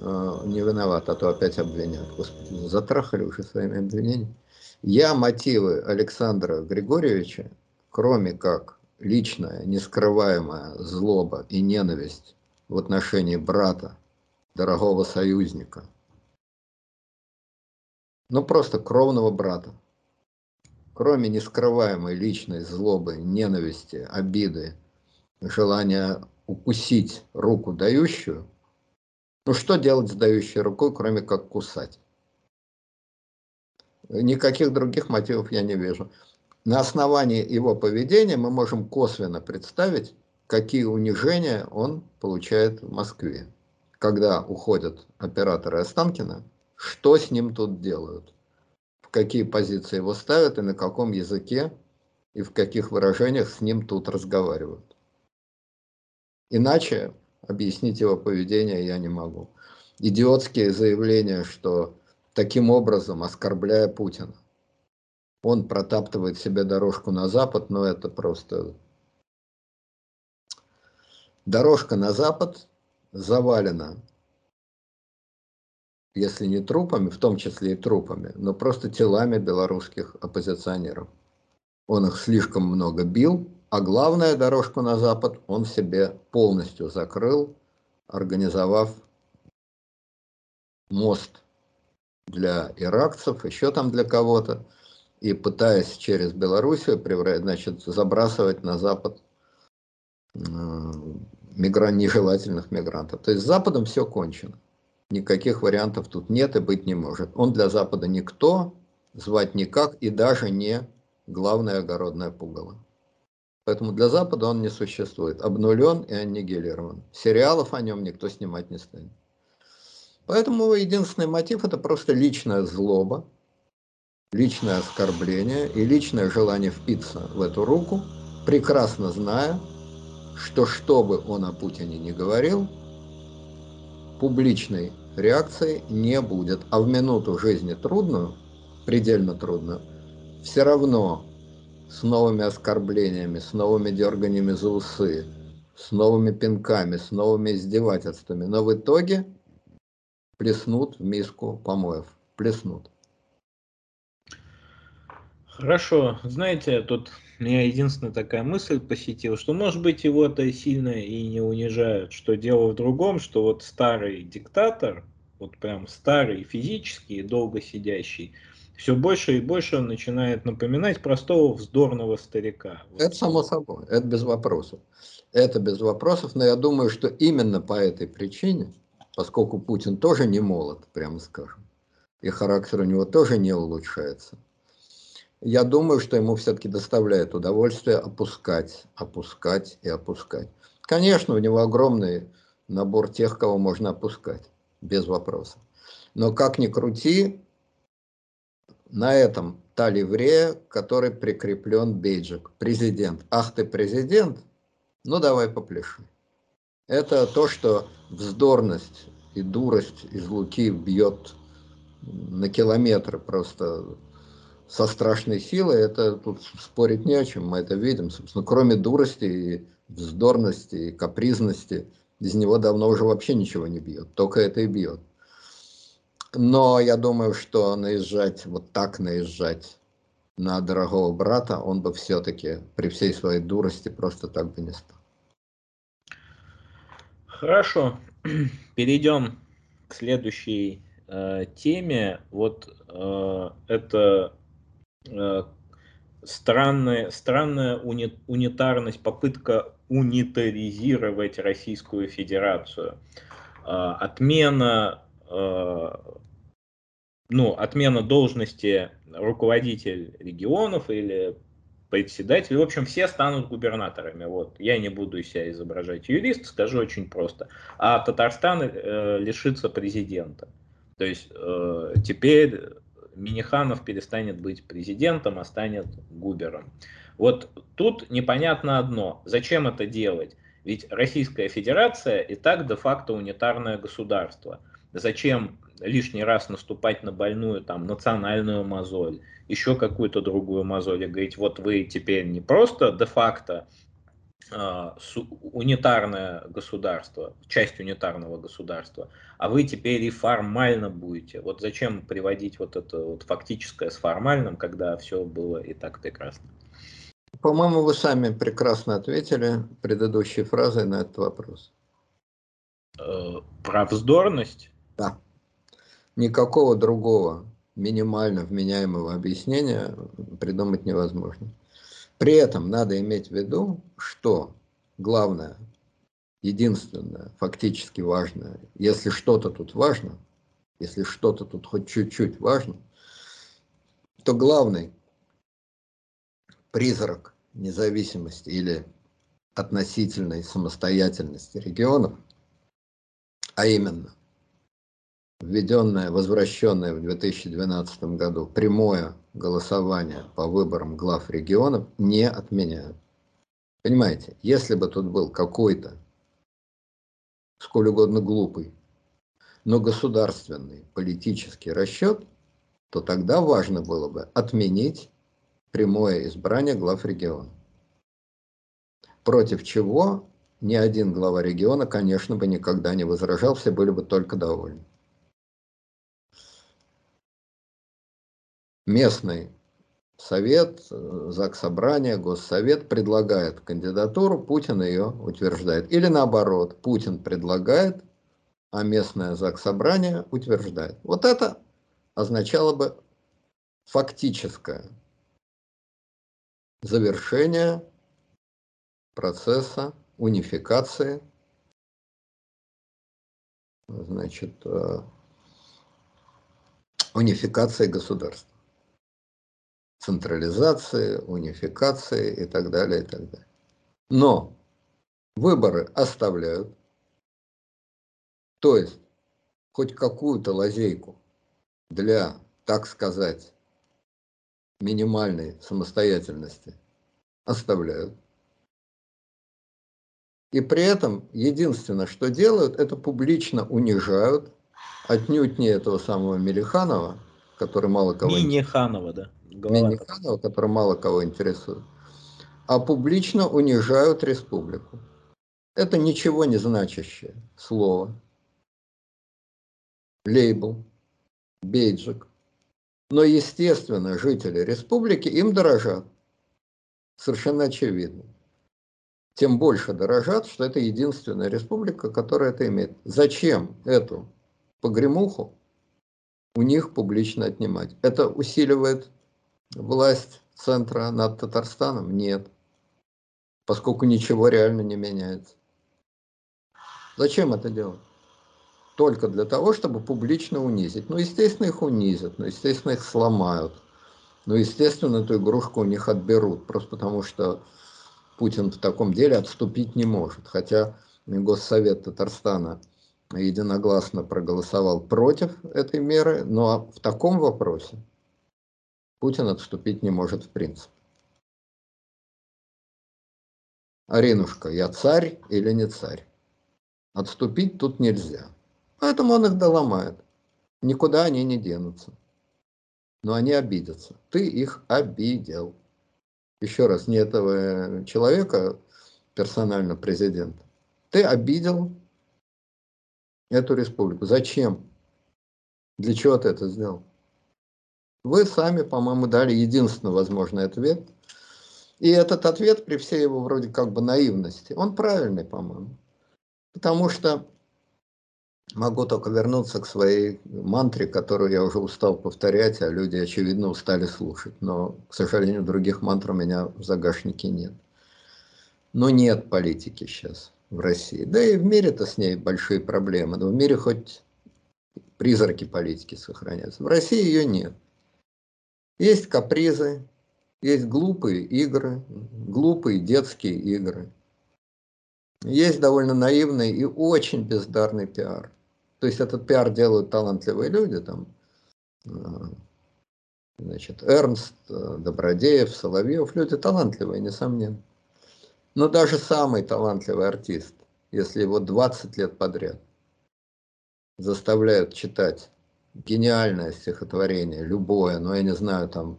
э, не виноват, а то опять обвинят. Господи, затрахали уже своими обвинениями. Я мотивы Александра Григорьевича, кроме как личная, нескрываемая злоба и ненависть в отношении брата, дорогого союзника, ну просто кровного брата, кроме нескрываемой личной злобы, ненависти, обиды, желания укусить руку дающую, ну что делать с дающей рукой, кроме как кусать? Никаких других мотивов я не вижу. На основании его поведения мы можем косвенно представить, какие унижения он получает в Москве. Когда уходят операторы Останкина, что с ним тут делают? какие позиции его ставят и на каком языке и в каких выражениях с ним тут разговаривают. Иначе объяснить его поведение я не могу. Идиотские заявления, что таким образом, оскорбляя Путина, он протаптывает себе дорожку на Запад, но это просто... Дорожка на Запад завалена если не трупами, в том числе и трупами, но просто телами белорусских оппозиционеров. Он их слишком много бил, а главная дорожку на запад он себе полностью закрыл, организовав мост для иракцев, еще там для кого-то, и пытаясь через Белоруссию значит, забрасывать на запад э, мигран, нежелательных мигрантов. То есть с Западом все кончено. Никаких вариантов тут нет и быть не может. Он для Запада никто, звать никак и даже не главное огородное пугало. Поэтому для Запада он не существует. Обнулен и аннигилирован. Сериалов о нем никто снимать не станет. Поэтому единственный мотив это просто личная злоба, личное оскорбление и личное желание впиться в эту руку, прекрасно зная, что что бы он о Путине не говорил, публичной реакции не будет. А в минуту жизни трудную, предельно трудную, все равно с новыми оскорблениями, с новыми дерганиями за усы, с новыми пинками, с новыми издевательствами. Но в итоге плеснут в миску помоев. Плеснут. Хорошо. Знаете, тут меня единственная такая мысль посетила, что может быть его-то сильно и не унижают, что дело в другом, что вот старый диктатор, вот прям старый, физический, долго сидящий, все больше и больше начинает напоминать простого вздорного старика. Это само собой, это без вопросов. Это без вопросов, но я думаю, что именно по этой причине, поскольку Путин тоже не молод, прямо скажем, и характер у него тоже не улучшается, я думаю, что ему все-таки доставляет удовольствие опускать, опускать и опускать. Конечно, у него огромный набор тех, кого можно опускать, без вопросов. Но как ни крути, на этом та ливрея, который прикреплен бейджик. Президент. Ах ты президент? Ну давай попляши. Это то, что вздорность и дурость из Луки бьет на километры просто со страшной силой. Это тут спорить не о чем, мы это видим. Собственно, кроме дурости и вздорности и капризности, из него давно уже вообще ничего не бьет. Только это и бьет. Но я думаю, что наезжать, вот так наезжать на дорогого брата, он бы все-таки при всей своей дурости просто так бы не стал. Хорошо, перейдем к следующей э, теме. Вот э, это странная, странная уни, унитарность, попытка унитаризировать Российскую Федерацию. Э, отмена, э, ну, отмена должности руководитель регионов или председатель. В общем, все станут губернаторами. Вот. Я не буду себя изображать юрист, скажу очень просто. А Татарстан э, лишится президента. То есть э, теперь Миниханов перестанет быть президентом, а станет губером. Вот тут непонятно одно. Зачем это делать? Ведь Российская Федерация и так де-факто унитарное государство. Зачем лишний раз наступать на больную там национальную мозоль, еще какую-то другую мозоль и говорить, вот вы теперь не просто де-факто унитарное государство, часть унитарного государства, а вы теперь и формально будете. Вот зачем приводить вот это вот фактическое с формальным, когда все было и так прекрасно? По-моему, вы сами прекрасно ответили предыдущей фразой на этот вопрос. Э, про вздорность? Да никакого другого минимально вменяемого объяснения придумать невозможно. При этом надо иметь в виду, что главное, единственное, фактически важное, если что-то тут важно, если что-то тут хоть чуть-чуть важно, то главный призрак независимости или относительной самостоятельности регионов, а именно введенное, возвращенное в 2012 году прямое голосование по выборам глав регионов не отменяют. Понимаете, если бы тут был какой-то, сколь угодно глупый, но государственный политический расчет, то тогда важно было бы отменить прямое избрание глав региона. Против чего ни один глава региона, конечно, бы никогда не возражал, все были бы только довольны. Местный совет, ЗАГС Собрание, Госсовет предлагает кандидатуру, Путин ее утверждает. Или наоборот, Путин предлагает, а местное ЗАГС Собрание утверждает. Вот это означало бы фактическое завершение процесса унификации значит, э, унификации государств централизации, унификации и так далее, и так далее. Но выборы оставляют, то есть хоть какую-то лазейку для, так сказать, минимальной самостоятельности оставляют. И при этом единственное, что делают, это публично унижают отнюдь не этого самого Мелиханова, который мало кого... Миниханова, да Миниханова, который мало кого интересует, а публично унижают республику. Это ничего не значащее слово, лейбл, бейджик. Но, естественно, жители республики им дорожат. Совершенно очевидно. Тем больше дорожат, что это единственная республика, которая это имеет. Зачем эту погремуху у них публично отнимать? Это усиливает власть центра над Татарстаном? Нет. Поскольку ничего реально не меняется. Зачем это делать? только для того, чтобы публично унизить. Ну, естественно, их унизят, ну, естественно, их сломают. Ну, естественно, эту игрушку у них отберут, просто потому что Путин в таком деле отступить не может. Хотя Госсовет Татарстана единогласно проголосовал против этой меры, но в таком вопросе Путин отступить не может в принципе. Аринушка, я царь или не царь? Отступить тут нельзя. Поэтому он их доломает. Никуда они не денутся. Но они обидятся. Ты их обидел. Еще раз, не этого человека, персонально президента. Ты обидел эту республику. Зачем? Для чего ты это сделал? Вы сами, по-моему, дали единственный возможный ответ. И этот ответ, при всей его вроде как бы наивности, он правильный, по-моему. Потому что могу только вернуться к своей мантре, которую я уже устал повторять, а люди, очевидно, устали слушать. Но, к сожалению, других мантр у меня в загашнике нет. Но нет политики сейчас в России. Да и в мире-то с ней большие проблемы. Но в мире хоть призраки политики сохраняются. В России ее нет. Есть капризы, есть глупые игры, глупые детские игры. Есть довольно наивный и очень бездарный пиар. То есть этот пиар делают талантливые люди, там, э, значит, Эрнст, э, Добродеев, Соловьев, люди талантливые, несомненно. Но даже самый талантливый артист, если его 20 лет подряд заставляют читать гениальное стихотворение, любое, но я не знаю, там,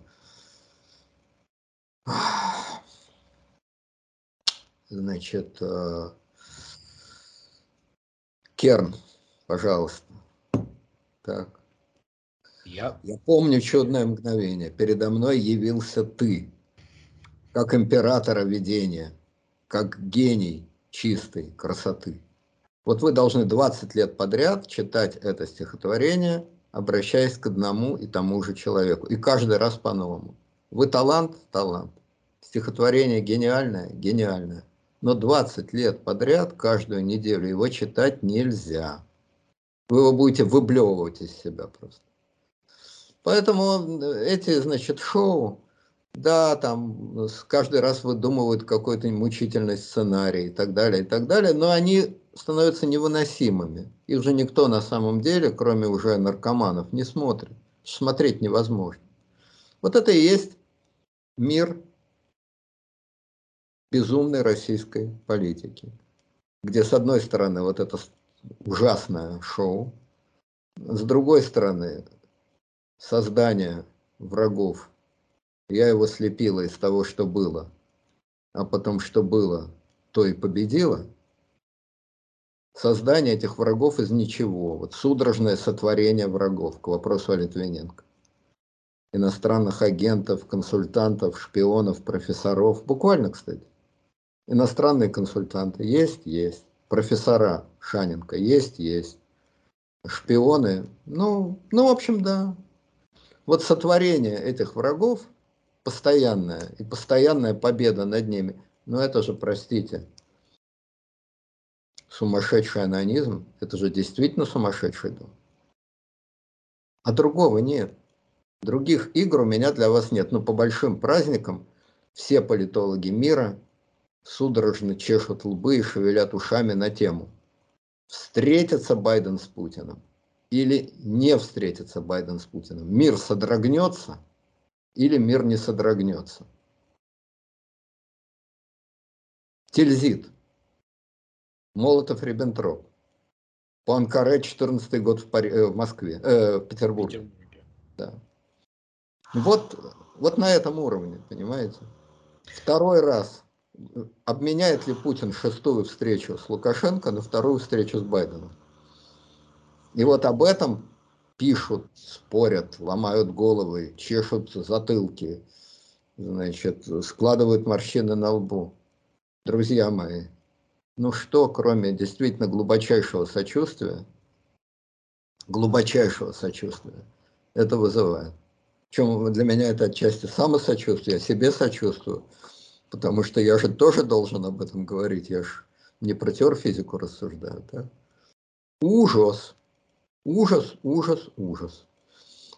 значит, э, Керн, пожалуйста. Так. Я... Я помню чудное мгновение. Передо мной явился ты, как императора видения как гений чистой красоты. Вот вы должны 20 лет подряд читать это стихотворение, обращаясь к одному и тому же человеку. И каждый раз по-новому. Вы талант? Талант. Стихотворение гениальное? Гениальное. Но 20 лет подряд, каждую неделю его читать нельзя. Вы его будете выблевывать из себя просто. Поэтому эти, значит, шоу, да, там каждый раз выдумывают какой-то мучительный сценарий и так далее, и так далее, но они становятся невыносимыми. Их же никто на самом деле, кроме уже наркоманов, не смотрит. Смотреть невозможно. Вот это и есть мир безумной российской политики, где с одной стороны вот это ужасное шоу, с другой стороны создание врагов я его слепила из того, что было. А потом, что было, то и победило. Создание этих врагов из ничего. Вот судорожное сотворение врагов, к вопросу о Литвиненко. Иностранных агентов, консультантов, шпионов, профессоров. Буквально, кстати. Иностранные консультанты есть? Есть. Профессора Шаненко есть? Есть. Шпионы? Ну, ну, в общем, да. Вот сотворение этих врагов – постоянная, и постоянная победа над ними. Но это же, простите, сумасшедший анонизм, это же действительно сумасшедший дом. А другого нет. Других игр у меня для вас нет. Но по большим праздникам все политологи мира судорожно чешут лбы и шевелят ушами на тему. Встретится Байден с Путиным или не встретится Байден с Путиным. Мир содрогнется – или мир не содрогнется. Тильзит. Молотов-Риббентроп. Пуанкаре, 14 год в, Пари... э, в Москве, э, в Петербурге. Петербурге. Да. Вот, вот на этом уровне, понимаете? Второй раз. Обменяет ли Путин шестую встречу с Лукашенко на вторую встречу с Байденом? И вот об этом пишут, спорят, ломают головы, чешут затылки, значит, складывают морщины на лбу. Друзья мои, ну что, кроме действительно глубочайшего сочувствия, глубочайшего сочувствия, это вызывает. Причем для меня это отчасти самосочувствие, я себе сочувствую, потому что я же тоже должен об этом говорить, я же не про теорфизику рассуждаю. Да? Ужас! Ужас, ужас, ужас.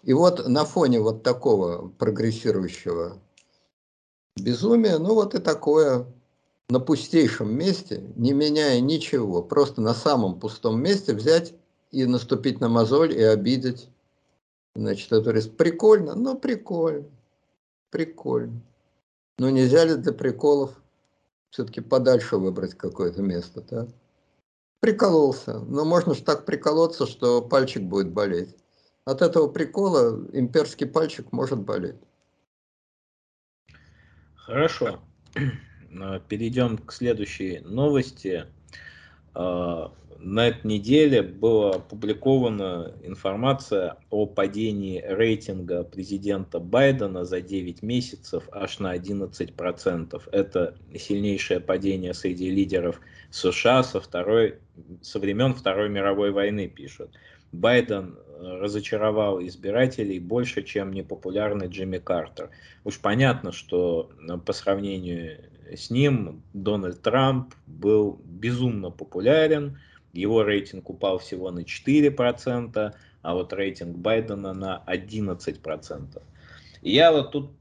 И вот на фоне вот такого прогрессирующего безумия, ну вот и такое на пустейшем месте, не меняя ничего, просто на самом пустом месте взять и наступить на мозоль и обидеть. Значит, это прикольно, ну прикольно, прикольно. Но нельзя ли для приколов все-таки подальше выбрать какое-то место, так? Прикололся. Но можно же так приколоться, что пальчик будет болеть. От этого прикола имперский пальчик может болеть. Хорошо. Перейдем к следующей новости. А, на этой неделе была опубликована информация о падении рейтинга президента Байдена за 9 месяцев аж на 11%. Это сильнейшее падение среди лидеров США со, второй, со времен Второй мировой войны, пишут. Байден разочаровал избирателей больше, чем непопулярный Джимми Картер. Уж понятно, что по сравнению с ним Дональд Трамп был безумно популярен, его рейтинг упал всего на 4%, а вот рейтинг Байдена на 11%. И я вот тут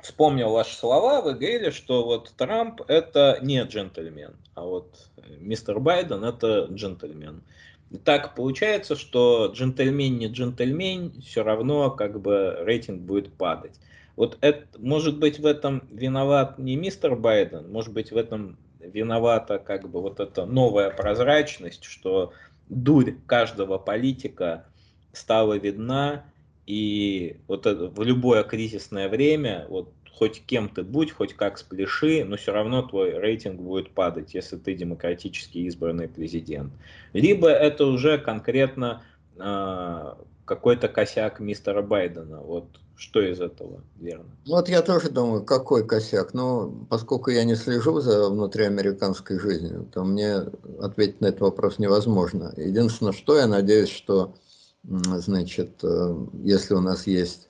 вспомнил ваши слова, вы говорили, что вот Трамп это не джентльмен, а вот мистер Байден это джентльмен. И так получается, что джентльмен не джентльмен, все равно как бы рейтинг будет падать. Вот это, может быть в этом виноват не мистер Байден, может быть в этом виновата как бы вот эта новая прозрачность, что дурь каждого политика стала видна, и вот это, в любое кризисное время, вот хоть кем ты будь, хоть как спляши, но все равно твой рейтинг будет падать, если ты демократически избранный президент. Либо это уже конкретно э, какой-то косяк мистера Байдена. Вот что из этого верно? Вот я тоже думаю, какой косяк. Но поскольку я не слежу за внутриамериканской жизнью, то мне ответить на этот вопрос невозможно. Единственное, что я надеюсь, что значит, э, если у нас есть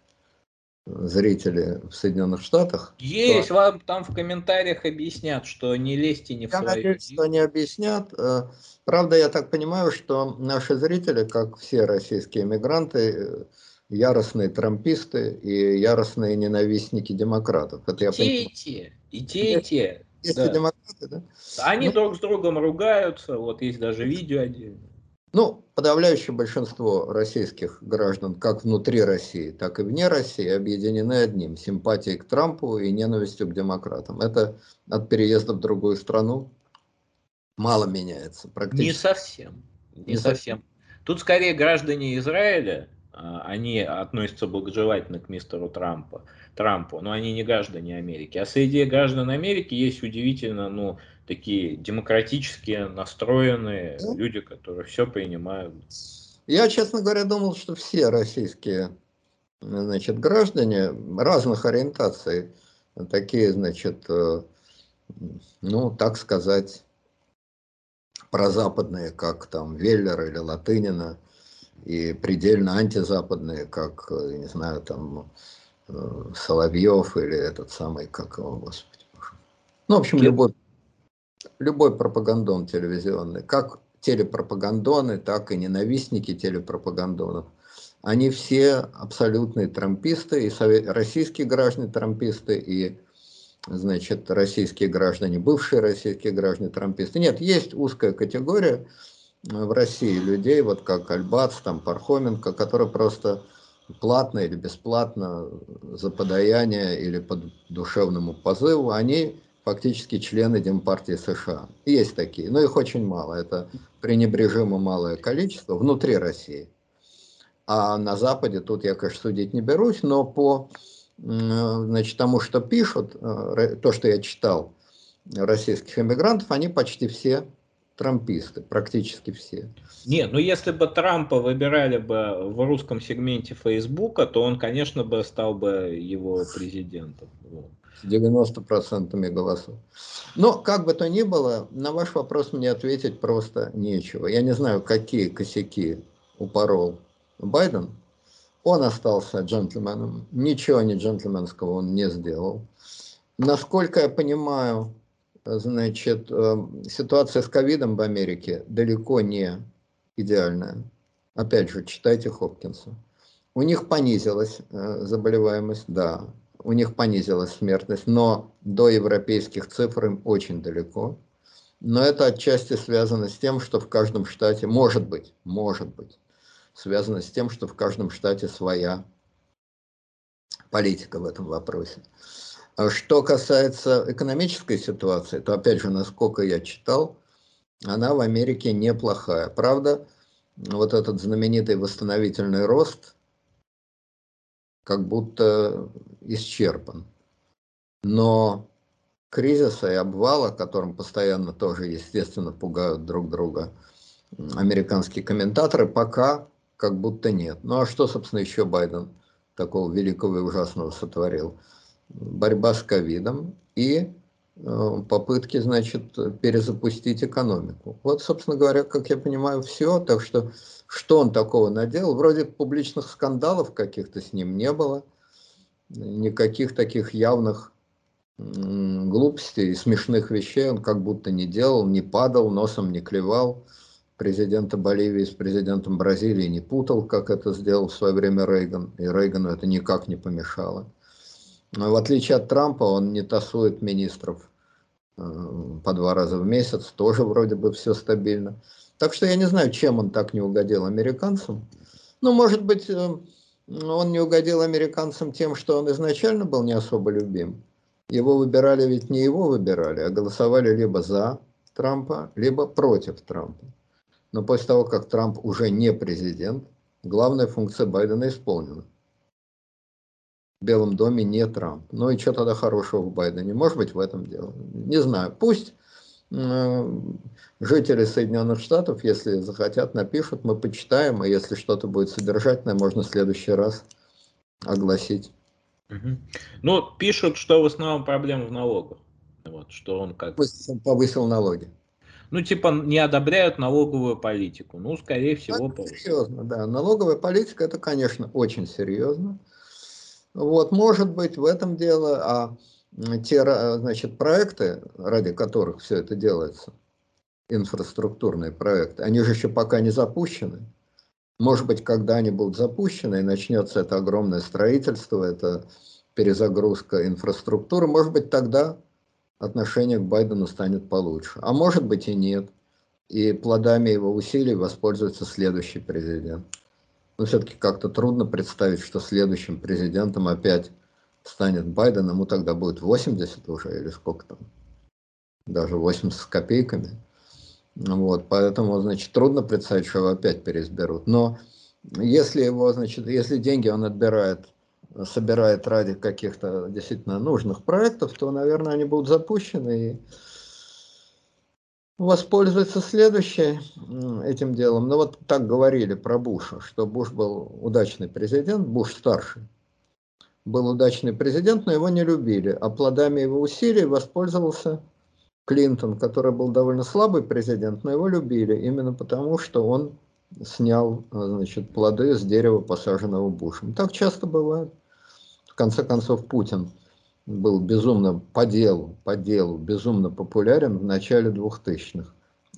зрители в Соединенных Штатах. Есть, то... вам там в комментариях объяснят, что не лезьте не в я свои. Надеюсь, что они объяснят. Э, правда, я так понимаю, что наши зрители, как все российские эмигранты, э, яростные трамписты и яростные ненавистники демократов. Это и те, и те, и те, и те. Есть да. демократы, да? Они ну, друг с другом ругаются, вот есть даже видео отдельно. Ну, подавляющее большинство российских граждан, как внутри России, так и вне России, объединены одним – симпатией к Трампу и ненавистью к демократам. Это от переезда в другую страну мало меняется. Практически. Не совсем. Не, не совсем. совсем. Тут скорее граждане Израиля, а, они относятся благожелательно к мистеру Трампу, Трампу, но они не граждане Америки. А среди граждан Америки есть удивительно, ну, такие демократически настроенные ну, люди, которые все принимают. Я, честно говоря, думал, что все российские значит, граждане разных ориентаций, такие, значит, э, ну, так сказать, прозападные, как там Веллер или Латынина, и предельно антизападные, как, не знаю, там э, Соловьев или этот самый, как его, господи, ну, в общем, любой любой пропагандон телевизионный, как телепропагандоны, так и ненавистники телепропагандонов, они все абсолютные трамписты, и российские граждане трамписты, и значит, российские граждане, бывшие российские граждане трамписты. Нет, есть узкая категория в России людей, вот как Альбац, там Пархоменко, которые просто платно или бесплатно за подаяние или по душевному позыву, они фактически члены Демпартии США. Есть такие, но их очень мало. Это пренебрежимо малое количество внутри России. А на Западе тут я, конечно, судить не берусь, но по значит, тому, что пишут, э, то, что я читал российских иммигрантов, они почти все трамписты, практически все. Нет, ну если бы Трампа выбирали бы в русском сегменте Фейсбука, то он, конечно, бы стал бы его президентом. Вот. 90% голосов. Но, как бы то ни было, на ваш вопрос мне ответить просто нечего. Я не знаю, какие косяки упорол Байден. Он остался джентльменом. Ничего не джентльменского он не сделал. Насколько я понимаю, значит, э, ситуация с ковидом в Америке далеко не идеальная. опять же, читайте Хопкинса. У них понизилась э, заболеваемость, да, у них понизилась смертность, но до европейских цифр им очень далеко. Но это отчасти связано с тем, что в каждом штате, может быть, может быть, связано с тем, что в каждом штате своя политика в этом вопросе. А что касается экономической ситуации, то опять же, насколько я читал, она в Америке неплохая. Правда, вот этот знаменитый восстановительный рост как будто исчерпан. Но кризиса и обвала, которым постоянно тоже, естественно, пугают друг друга американские комментаторы, пока как будто нет. Ну а что, собственно, еще Байден такого великого и ужасного сотворил? Борьба с ковидом и попытки, значит, перезапустить экономику. Вот, собственно говоря, как я понимаю, все. Так что, что он такого наделал? Вроде публичных скандалов каких-то с ним не было. Никаких таких явных глупостей и смешных вещей он как будто не делал, не падал, носом не клевал, президента Боливии с президентом Бразилии не путал, как это сделал в свое время Рейган, и Рейгану это никак не помешало. В отличие от Трампа, он не тасует министров э, по два раза в месяц, тоже вроде бы все стабильно. Так что я не знаю, чем он так не угодил американцам. Ну, может быть, э, он не угодил американцам тем, что он изначально был не особо любим. Его выбирали ведь не его выбирали, а голосовали либо за Трампа, либо против Трампа. Но после того, как Трамп уже не президент, главная функция Байдена исполнена. В Белом доме не Трамп. Ну и что тогда хорошего в Байдене? Может быть, в этом дело. Не знаю. Пусть э, жители Соединенных Штатов, если захотят, напишут, мы почитаем, а если что-то будет содержательное, можно в следующий раз огласить. Угу. Ну, пишут, что в основном проблема в налогах. Вот, что он как... Он повысил налоги. Ну, типа, не одобряют налоговую политику. Ну, скорее всего... Это серьезно, да. Налоговая политика, это, конечно, очень серьезно. Вот, может быть, в этом дело, а те, значит, проекты, ради которых все это делается, инфраструктурные проекты, они же еще пока не запущены. Может быть, когда они будут запущены и начнется это огромное строительство, это перезагрузка инфраструктуры, может быть, тогда отношение к Байдену станет получше. А может быть и нет. И плодами его усилий воспользуется следующий президент. Но все-таки как-то трудно представить, что следующим президентом опять станет Байден, ему тогда будет 80 уже или сколько там, даже 80 с копейками. Вот, поэтому, значит, трудно представить, что его опять переизберут. Но если его, значит, если деньги он отбирает, собирает ради каких-то действительно нужных проектов, то, наверное, они будут запущены и воспользуется следующее этим делом. Ну вот так говорили про Буша, что Буш был удачный президент, Буш старший был удачный президент, но его не любили, а плодами его усилий воспользовался Клинтон, который был довольно слабый президент, но его любили именно потому, что он снял значит, плоды с дерева, посаженного Бушем. Так часто бывает. В конце концов, Путин был безумно по делу, по делу, безумно популярен в начале 2000-х.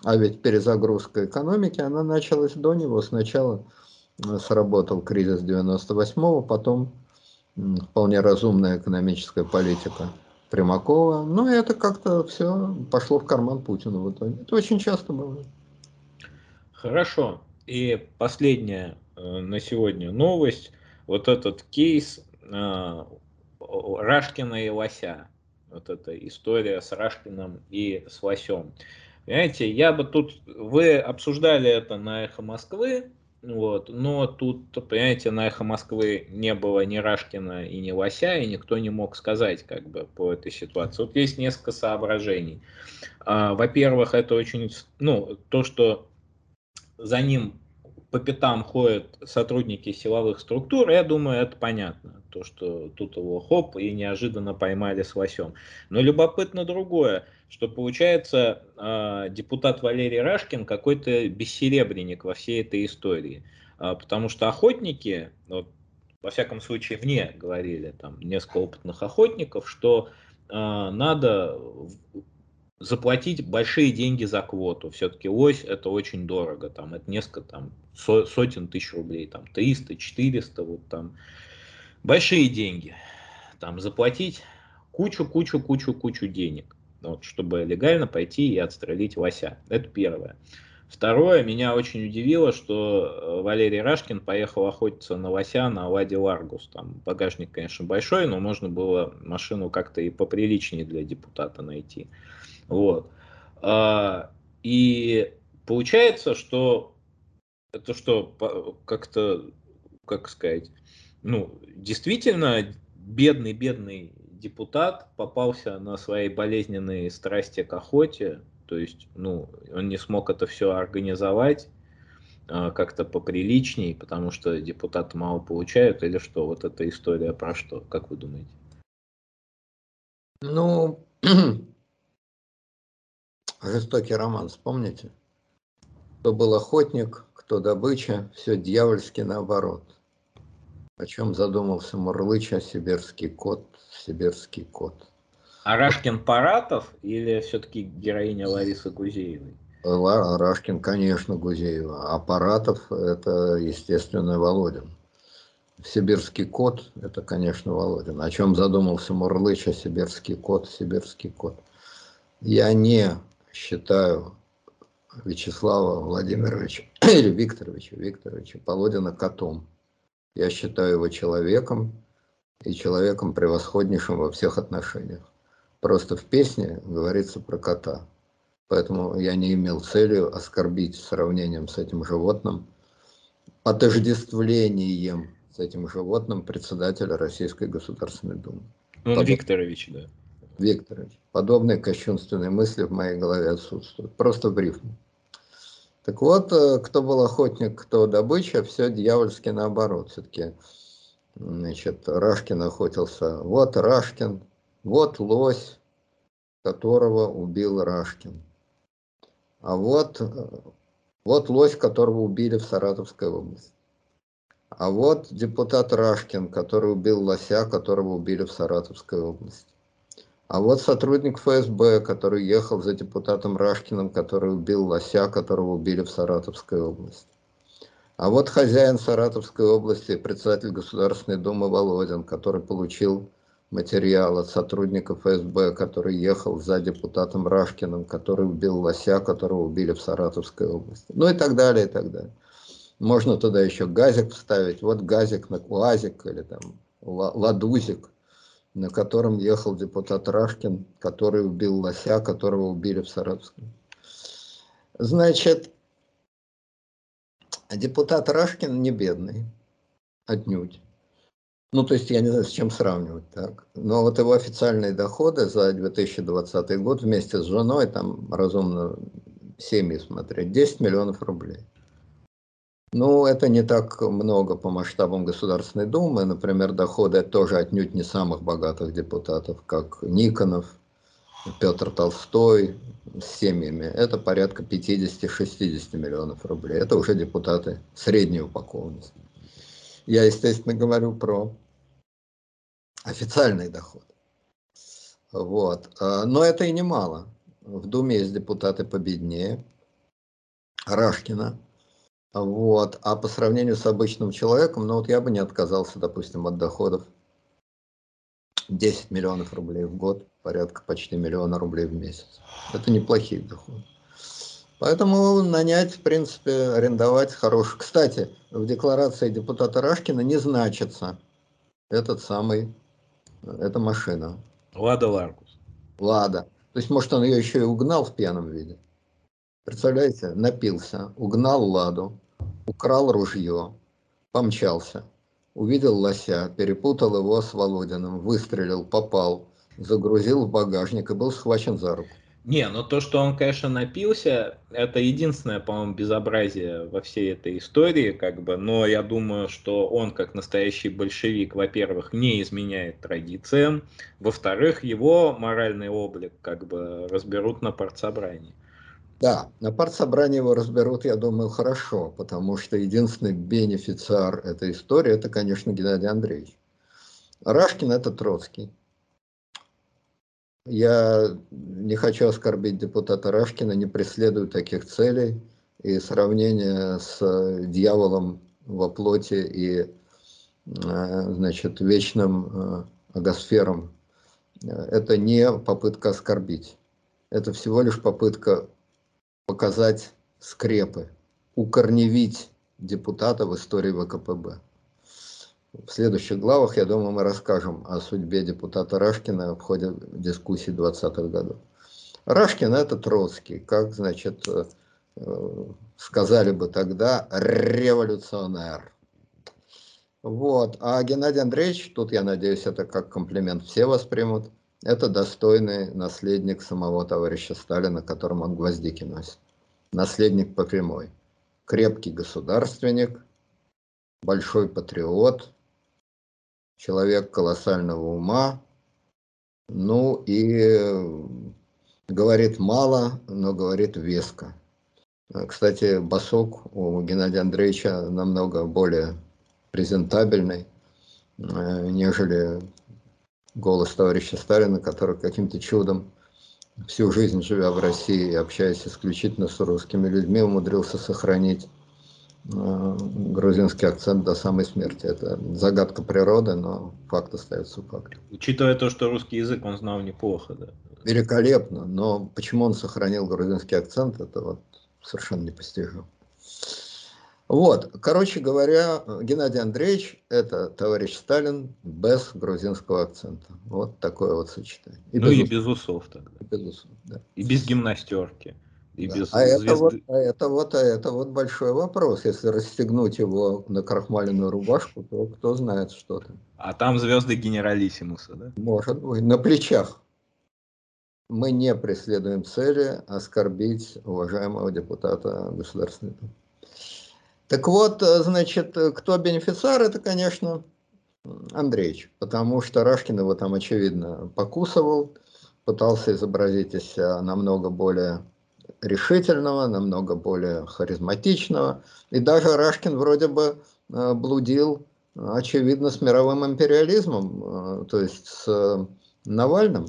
А ведь перезагрузка экономики, она началась до него. Сначала э, сработал кризис 98-го, потом вполне разумная экономическая политика Примакова. Ну, и это как-то все пошло в карман Путина в итоге. Это очень часто бывает. Хорошо. И последняя э, на сегодня новость. Вот этот кейс э, Рашкина и Лося. Вот эта история с Рашкиным и с Лосем. Понимаете, я бы тут... Вы обсуждали это на «Эхо Москвы», вот. Но тут, понимаете, на «Эхо Москвы» не было ни Рашкина и ни Лося, и никто не мог сказать как бы по этой ситуации. Вот есть несколько соображений. А, во-первых, это очень, ну, то, что за ним по пятам ходят сотрудники силовых структур, я думаю, это понятно. То, что тут его хоп и неожиданно поймали с лосем. Но любопытно другое, что получается э, депутат Валерий Рашкин какой-то бессеребренник во всей этой истории. Э, потому что охотники, вот, во всяком случае, мне говорили там несколько опытных охотников, что э, надо заплатить большие деньги за квоту. Все-таки лось это очень дорого, там это несколько там сотен тысяч рублей, там 300, 400, вот там большие деньги. Там заплатить кучу, кучу, кучу, кучу денег, вот, чтобы легально пойти и отстрелить лося. Это первое. Второе, меня очень удивило, что э, Валерий Рашкин поехал охотиться на лося на Ладе Ларгус. Там багажник, конечно, большой, но можно было машину как-то и поприличнее для депутата найти. Вот. А, и получается, что это что, как-то, как сказать, ну, действительно, бедный-бедный депутат попался на своей болезненной страсти к охоте, то есть, ну, он не смог это все организовать а, как-то поприличней, потому что депутаты мало получают, или что? Вот эта история про что, как вы думаете? Ну, жестокий роман, вспомните? Кто был охотник, кто добыча, все дьявольски наоборот. О чем задумался Мурлыча, сибирский кот, сибирский кот. Арашкин Паратов или все-таки героиня Ларисы Гузеевой? Арашкин, конечно, Гузеева. А Паратов – это, естественно, Володин. Сибирский кот – это, конечно, Володин. О чем задумался Мурлыч, а сибирский кот, сибирский кот. Я не считаю Вячеслава Владимировича или Викторовича, Викторовича Володина котом. Я считаю его человеком и человеком превосходнейшим во всех отношениях. Просто в песне говорится про кота. Поэтому я не имел целью оскорбить сравнением с этим животным, отождествлением с этим животным председателя Российской Государственной Думы. Ну, он Подоб... Викторович, да. Викторович. Подобные кощунственные мысли в моей голове отсутствуют. Просто в рифму. Так вот, э, кто был охотник, кто добыча, все дьявольски наоборот. Все-таки, значит, Рашкин охотился. Вот Рашкин, вот лось, которого убил Рашкин. А вот, вот лось, которого убили в Саратовской области. А вот депутат Рашкин, который убил лося, которого убили в Саратовской области. А вот сотрудник ФСБ, который ехал за депутатом Рашкиным, который убил лося, которого убили в Саратовской области. А вот хозяин Саратовской области, председатель Государственной Думы Володин, который получил материал от сотрудника ФСБ, который ехал за депутатом Рашкиным, который убил лося, которого убили в Саратовской области. Ну и так далее, и так далее. Можно туда еще газик вставить. Вот газик на УАЗик или там ладузик, на котором ехал депутат Рашкин, который убил лося, которого убили в Саратовской. Значит, депутат Рашкин не бедный, отнюдь. Ну, то есть я не знаю, с чем сравнивать, так. Но вот его официальные доходы за 2020 год вместе с женой, там разумно семьи смотреть, 10 миллионов рублей. Ну, это не так много по масштабам Государственной Думы. Например, доходы тоже отнюдь не самых богатых депутатов, как Никонов, Петр Толстой с семьями. Это порядка 50-60 миллионов рублей. Это уже депутаты средней упакованности. Я, естественно, говорю про официальный доход. Вот. А, но это и немало. В Думе есть депутаты победнее. Рашкина. Вот. А по сравнению с обычным человеком, ну вот я бы не отказался, допустим, от доходов 10 миллионов рублей в год, порядка почти миллиона рублей в месяц. Это неплохие доходы. Поэтому нанять, в принципе, арендовать хороший. Кстати, в декларации депутата Рашкина не значится этот самый, эта машина. Лада Ларгус. Лада. То есть, может, он ее еще и угнал в пьяном виде. Представляете, напился, угнал Ладу, украл ружье, помчался, увидел лося, перепутал его с Володиным, выстрелил, попал, загрузил в багажник и был схвачен за руку. Не, ну то, что он, конечно, напился, это единственное, по-моему, безобразие во всей этой истории, как бы, но я думаю, что он, как настоящий большевик, во-первых, не изменяет традициям, во-вторых, его моральный облик, как бы, разберут на партсобрании. Да, на партсобрании его разберут, я думаю, хорошо, потому что единственный бенефициар этой истории, это, конечно, Геннадий Андреевич. Рашкин – это Троцкий. Я не хочу оскорбить депутата Рашкина, не преследую таких целей. И сравнение с дьяволом во плоти и э, значит, вечным э, агосфером – это не попытка оскорбить. Это всего лишь попытка показать скрепы, укорневить депутата в истории ВКПБ. В следующих главах, я думаю, мы расскажем о судьбе депутата Рашкина в ходе дискуссий 20-х годов. Рашкин – это Троцкий, как, значит, э, сказали бы тогда, революционер. Вот. А Геннадий Андреевич, тут, я надеюсь, это как комплимент все воспримут, это достойный наследник самого товарища Сталина, которому он гвоздики носит. Наследник по прямой. Крепкий государственник, большой патриот, человек колоссального ума, ну и говорит мало, но говорит веско. Кстати, басок у Геннадия Андреевича намного более презентабельный, э, нежели голос товарища Сталина, который каким-то чудом всю жизнь живя в России и общаясь исключительно с русскими людьми, умудрился сохранить Э, грузинский акцент до самой смерти. Это загадка природы, но факт остается фактом. Учитывая то, что русский язык он знал неплохо, да? Великолепно, но почему он сохранил грузинский акцент, это вот совершенно непостижимо. Вот, короче говоря, Геннадий Андреевич – это товарищ Сталин без грузинского акцента. Вот такое вот сочетание. И ну без и без усов тогда. И без усов, да. И без гимнастерки. И да. без а, это вот, а это вот, а это вот большой вопрос. Если расстегнуть его на крахмаленную рубашку, то кто знает, что там. А там звезды генералиссимуса, да? Может быть, на плечах. Мы не преследуем цели оскорбить уважаемого депутата Государственной Думы. Так вот, значит, кто бенефициар, это, конечно, Андреевич, потому что Рашкин его там, очевидно, покусывал, пытался изобразить из себя намного более решительного, намного более харизматичного. И даже Рашкин вроде бы э, блудил, очевидно, с мировым империализмом, э, то есть с Навальным,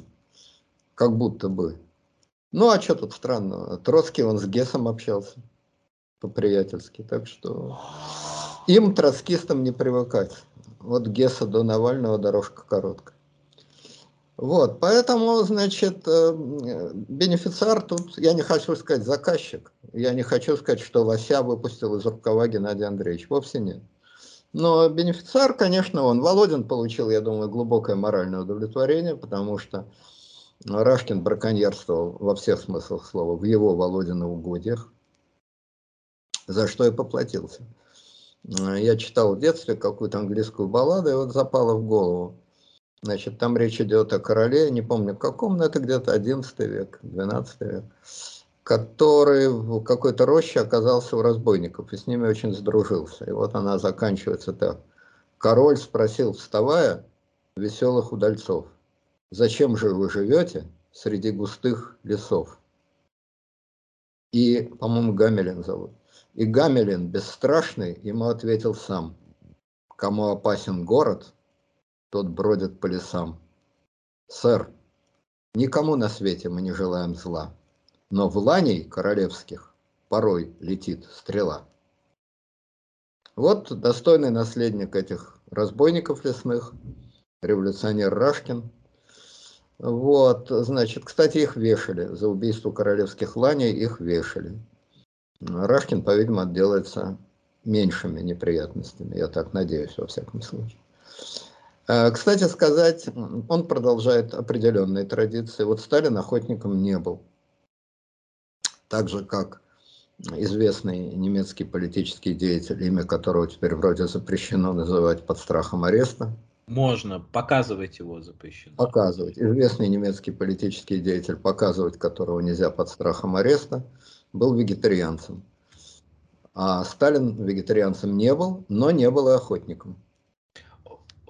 как будто бы. Ну, а что тут странного? Троцкий, он с Гесом общался по-приятельски, так что им, троцкистам, не привыкать. Вот Геса до Навального дорожка короткая. Вот, поэтому, значит, э, бенефициар тут, я не хочу сказать заказчик, я не хочу сказать, что Лося выпустил из рукава Геннадий Андреевич, вовсе нет. Но бенефициар, конечно, он. Володин получил, я думаю, глубокое моральное удовлетворение, потому что Рашкин браконьерствовал во всех смыслах слова, в его Володина угодьях, за что и поплатился. Я читал в детстве какую-то английскую балладу, и вот запало в голову. Значит, там речь идет о короле, не помню каком, но это где-то 11 век, 12 век, который в какой-то роще оказался у разбойников и с ними очень сдружился. И вот она заканчивается так. Король спросил, вставая, веселых удальцов, зачем же вы живете среди густых лесов? И, по-моему, Гамелин зовут. И Гамелин, бесстрашный, ему ответил сам, кому опасен город – тот бродит по лесам. Сэр, никому на свете мы не желаем зла, но в ланей королевских порой летит стрела. Вот достойный наследник этих разбойников лесных, революционер Рашкин. Вот, значит, кстати, их вешали. За убийство королевских ланей их вешали. Рашкин, по-видимому, отделается меньшими неприятностями, я так надеюсь, во всяком случае. Э, кстати сказать, он продолжает определенные традиции. Вот Сталин охотником не был. Так же, как известный немецкий политический деятель, имя которого теперь вроде запрещено называть под страхом ареста. Можно, показывать его запрещено. Показывать. Известный немецкий политический деятель, показывать которого нельзя под страхом ареста, был вегетарианцем. А Сталин вегетарианцем не был, но не был и охотником.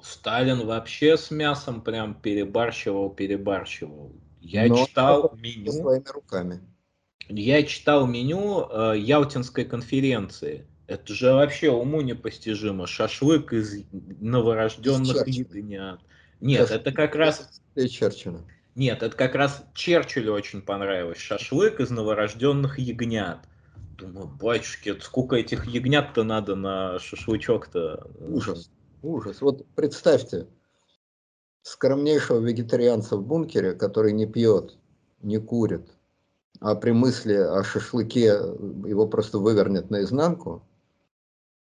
Сталин вообще с мясом прям перебарщивал, перебарщивал. Я Но читал меню. Своими руками. Я читал меню э, Ялтинской конференции. Это же вообще уму непостижимо. Шашлык из новорожденных ягнят. Нет, это как раз... И Черчилля. Нет, это как раз Черчиллю очень понравилось. Шашлык из новорожденных ягнят. Думаю, батюшки, сколько этих ягнят-то надо на шашлычок-то? Ужас, ужас. Вот представьте, скромнейшего вегетарианца в бункере, который не пьет, не курит, а при мысли о шашлыке его просто вывернет наизнанку,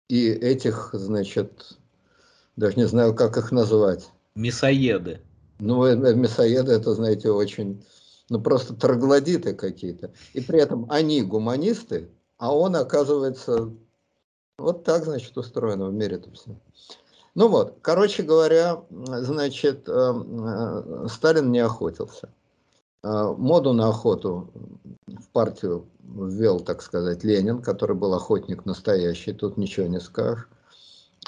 и этих, значит, даже не знаю, как их назвать. Мясоеды. Ну, э, э, мясоеды, это, знаете, очень, ну, просто троглодиты какие-то. И при этом они гуманисты, а он, оказывается, вот так, значит, устроено в мире-то все. Ну вот, короче говоря, значит, э, Сталин не охотился. Моду на охоту в партию ввел, так сказать, Ленин, который был охотник настоящий, тут ничего не скажешь.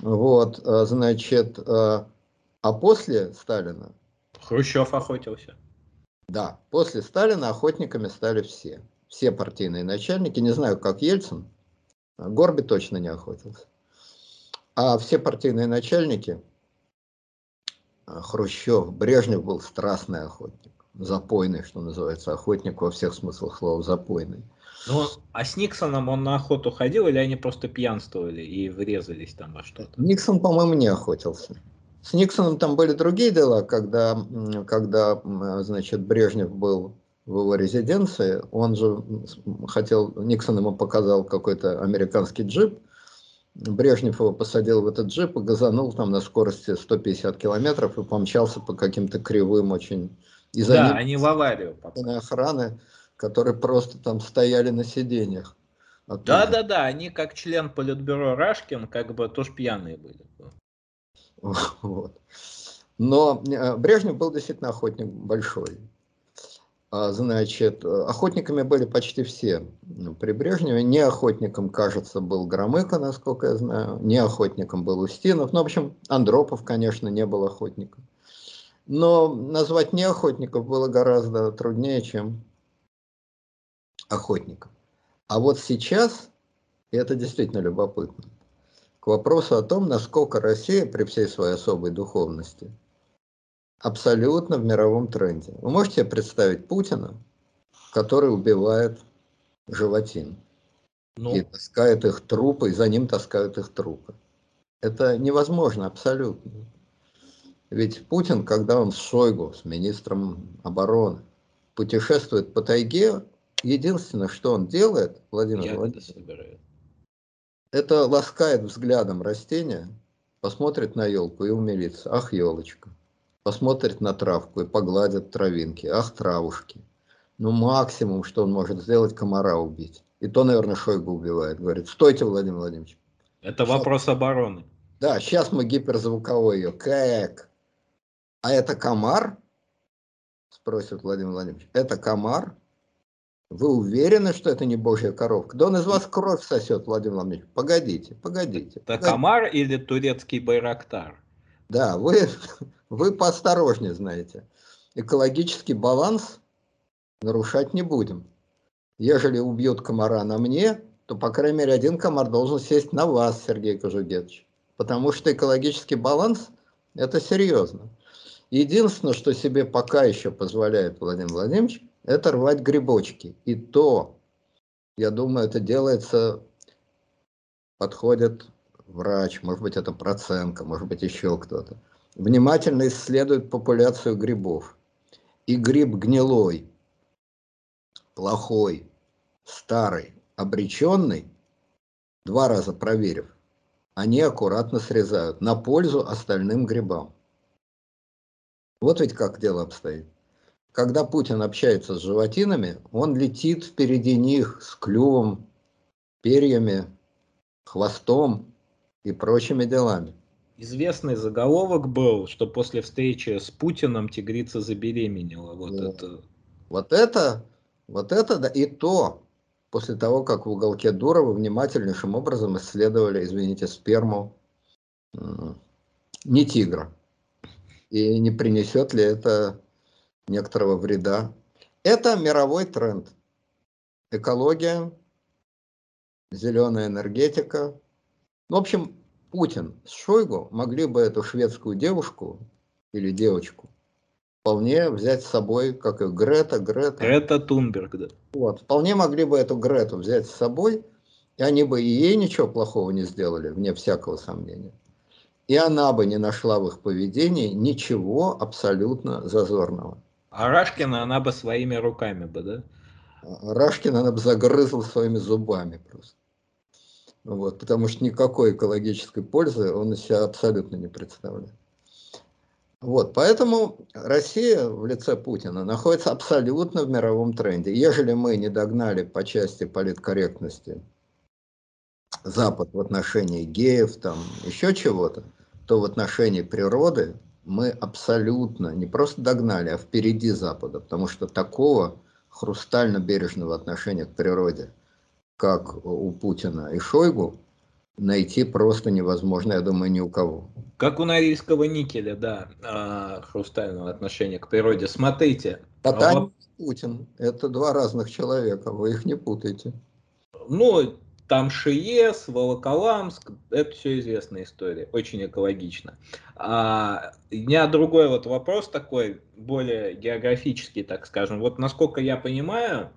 Вот, значит, а после Сталина Хрущев охотился. Да, после Сталина охотниками стали все. Все партийные начальники, не знаю, как Ельцин, Горби точно не охотился. А все партийные начальники, Хрущев, Брежнев был страстный охотник, запойный, что называется, охотник во всех смыслах слова, запойный. Ну, а с Никсоном он на охоту ходил или они просто пьянствовали и врезались там во что-то? Никсон, по-моему, не охотился. С Никсоном там были другие дела, когда, когда значит, Брежнев был в его резиденции, он же хотел, Никсон ему показал какой-то американский джип, Брежнев его посадил в этот джип и газанул там на скорости 150 километров и помчался по каким-то кривым очень... И за да, ним они в аварию попали. охраны, которые просто там стояли на сиденьях. Да-да-да, они как член политбюро Рашкин, как бы тоже пьяные были. Вот. Но э, Брежнев был действительно охотник большой. А, значит, охотниками были почти все при Брежневе. Не охотником, кажется, был Громыко, насколько я знаю. Не охотником был Устинов. Ну, в общем, Андропов, конечно, не был охотником. Но назвать не охотников было гораздо труднее, чем охотников. А вот сейчас, это действительно любопытно, к вопросу о том, насколько Россия при всей своей особой духовности абсолютно в мировом тренде. Вы можете представить Путина, который убивает животин ну. и таскает их трупы, и за ним таскают их трупы. Это невозможно абсолютно. Ведь Путин, когда он с Шойгу, с министром обороны, путешествует по тайге, единственное, что он делает, Владимир Владимирович, это ласкает взглядом растения, посмотрит на елку и умилится. Ах, елочка. Посмотрит на травку и погладит травинки. Ах, травушки. Ну, максимум, что он может сделать, комара убить. И то, наверное, Шойгу убивает. Говорит, стойте, Владимир Владимирович. Это сейчас... вопрос обороны. Да, сейчас мы гиперзвуковой ее. Как? А это комар? Спросит Владимир Владимирович. Это комар? Вы уверены, что это не божья коровка? Да он из вас кровь сосет, Владимир Владимирович. Погодите, погодите. Это комар или турецкий байрактар? Да, вы, вы поосторожнее знаете. Экологический баланс нарушать не будем. Ежели убьют комара на мне, то, по крайней мере, один комар должен сесть на вас, Сергей Кожугетович. Потому что экологический баланс – это серьезно. Единственное, что себе пока еще позволяет Владимир Владимирович, это рвать грибочки. И то, я думаю, это делается, подходит врач, может быть, это проценка, может быть, еще кто-то. Внимательно исследует популяцию грибов. И гриб гнилой, плохой, старый, обреченный, два раза проверив, они аккуратно срезают на пользу остальным грибам. Вот ведь как дело обстоит когда Путин общается с животинами, он летит впереди них с клювом, перьями, хвостом и прочими делами. Известный заголовок был, что после встречи с Путиным тигрица забеременела. Вот да. это. Вот это, вот это, да, и то, после того, как в уголке Дурова внимательнейшим образом исследовали, извините, сперму не тигра. И не принесет ли это некоторого вреда. Это мировой тренд. Экология, зеленая энергетика. В общем, Путин с Шойгу могли бы эту шведскую девушку или девочку вполне взять с собой, как и Грета, Грета. Грета Тунберг, да. Вот, вполне могли бы эту Грету взять с собой, и они бы и ей ничего плохого не сделали, вне всякого сомнения. И она бы не нашла в их поведении ничего абсолютно зазорного. А Рашкина она бы своими руками бы, да? Рашкина она бы загрызла своими зубами просто. Вот, потому что никакой экологической пользы он из себя абсолютно не представляет. Вот, поэтому Россия в лице Путина находится абсолютно в мировом тренде. Ежели мы не догнали по части политкорректности Запад в отношении геев, там еще чего-то, то в отношении природы мы абсолютно не просто догнали, а впереди Запада, потому что такого хрустально-бережного отношения к природе, как у Путина и Шойгу, найти просто невозможно, я думаю, ни у кого. Как у Норильского никеля, да, а, хрустального отношения к природе. Смотрите. Потанин а... Путин, это два разных человека, вы их не путайте. Ну, там Шиес, Волоколамск, это все известная история, очень экологично. А, у меня другой вот вопрос такой, более географический, так скажем. Вот насколько я понимаю,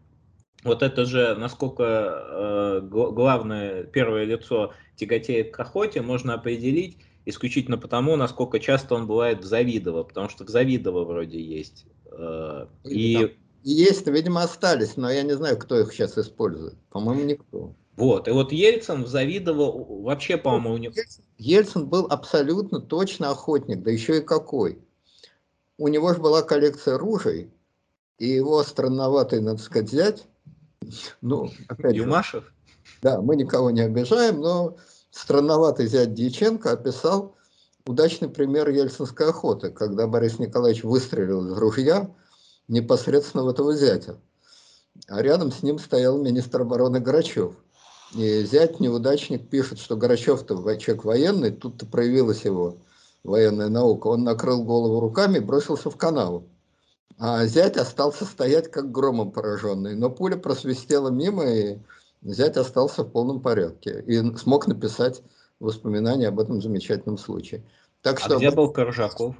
вот это же, насколько э, главное первое лицо тяготеет к охоте, можно определить исключительно потому, насколько часто он бывает в Завидово, потому что в Завидово вроде есть. Э, и... Есть, видимо, остались, но я не знаю, кто их сейчас использует. По-моему, никто. Вот, и вот Ельцин завидовал, вообще, по-моему, у него... Ельцин, Ельцин был абсолютно точно охотник, да еще и какой. У него же была коллекция ружей, и его странноватый, надо сказать, взять, ну, опять Юмашев? Же, да, мы никого не обижаем, но странноватый зять Дьяченко описал удачный пример ельцинской охоты, когда Борис Николаевич выстрелил из ружья непосредственно в этого зятя. А рядом с ним стоял министр обороны Грачев – и зять неудачник пишет, что Горачев-то человек военный, тут-то проявилась его военная наука. Он накрыл голову руками и бросился в канаву. А зять остался стоять как громом пораженный. Но пуля просвистела мимо, и зять остался в полном порядке. И смог написать воспоминания об этом замечательном случае. Так а что... где был Коржаков?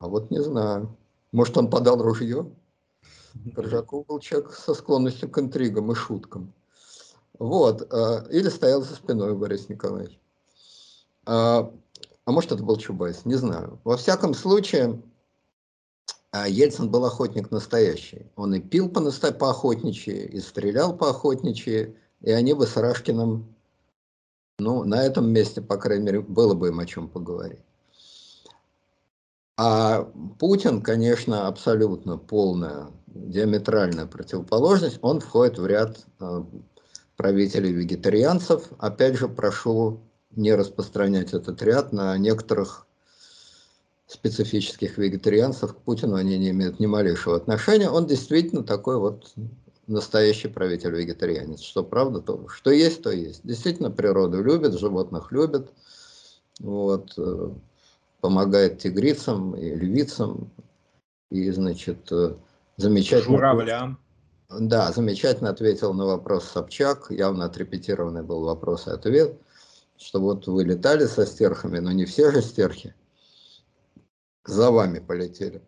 А вот не знаю. Может, он подал ружье? Коржаков был человек со склонностью к интригам и шуткам. Вот, э, или стоял за спиной Борис Николаевич. А, а может, это был Чубайс, не знаю. Во всяком случае, э, Ельцин был охотник настоящий. Он и пил по, охотничьи, и стрелял по охотничьи, и они бы с Рашкиным, ну, на этом месте, по крайней мере, было бы им о чем поговорить. А Путин, конечно, абсолютно полная, диаметральная противоположность. Он входит в ряд э, правителей вегетарианцев. Опять же, прошу не распространять этот ряд на некоторых специфических вегетарианцев. К Путину они не имеют ни малейшего отношения. Он действительно такой вот настоящий правитель-вегетарианец. Что правда, то что есть, то есть. Действительно природу любит, животных любит. Вот, э, помогает тигрицам и львицам. И, значит, э, замечательно... Журавлям. Да, замечательно ответил на вопрос Собчак, явно отрепетированный был вопрос и ответ, что вот вы летали со стерхами, но не все же стерхи за вами полетели.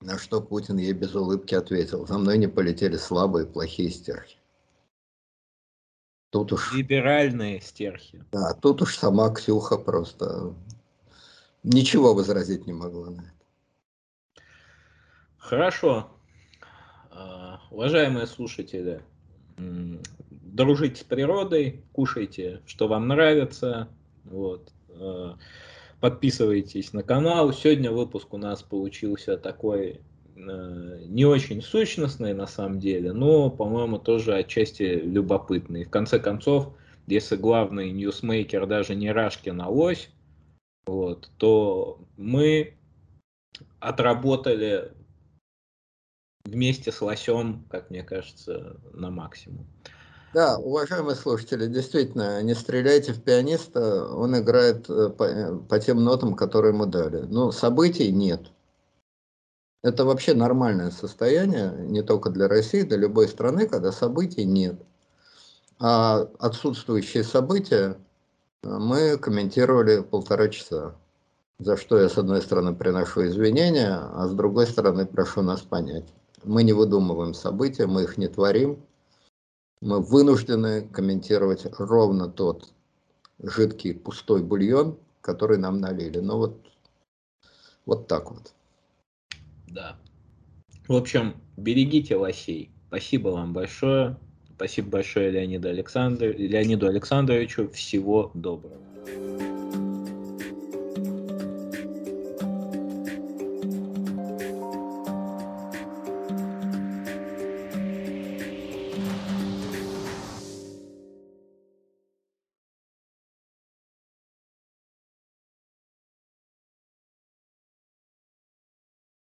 На что Путин ей без улыбки ответил, за мной не полетели слабые, плохие стерхи. Тут уж... Либеральные стерхи. Да, тут уж сама Ксюха просто ничего возразить не могла на это. Хорошо. Уважаемые слушатели, дружите с природой, кушайте, что вам нравится. Вот. Э, подписывайтесь на канал. Сегодня выпуск у нас получился такой э, не очень сущностный на самом деле, но, по-моему, тоже отчасти любопытный. В конце концов, если главный ньюсмейкер даже не Рашкин, а Лось, вот, то мы отработали вместе с лосем, как мне кажется, на максимум. Да, уважаемые слушатели, действительно, не стреляйте в пианиста, он играет э, по, по тем нотам, которые ему дали. Но событий нет. Это вообще нормальное состояние, не только для России, для любой страны, когда событий нет. А отсутствующие события э, мы комментировали полтора часа. за что я, с одной стороны, приношу извинения, а с другой стороны, прошу нас понять. Мы не выдумываем события, мы их не творим. Мы вынуждены комментировать ровно тот жидкий пустой бульон, который нам налили. Ну вот, вот так вот. Да. В общем, берегите лосей. Спасибо вам большое. Спасибо большое Леониду, Александр... Леониду Александровичу. Всего доброго.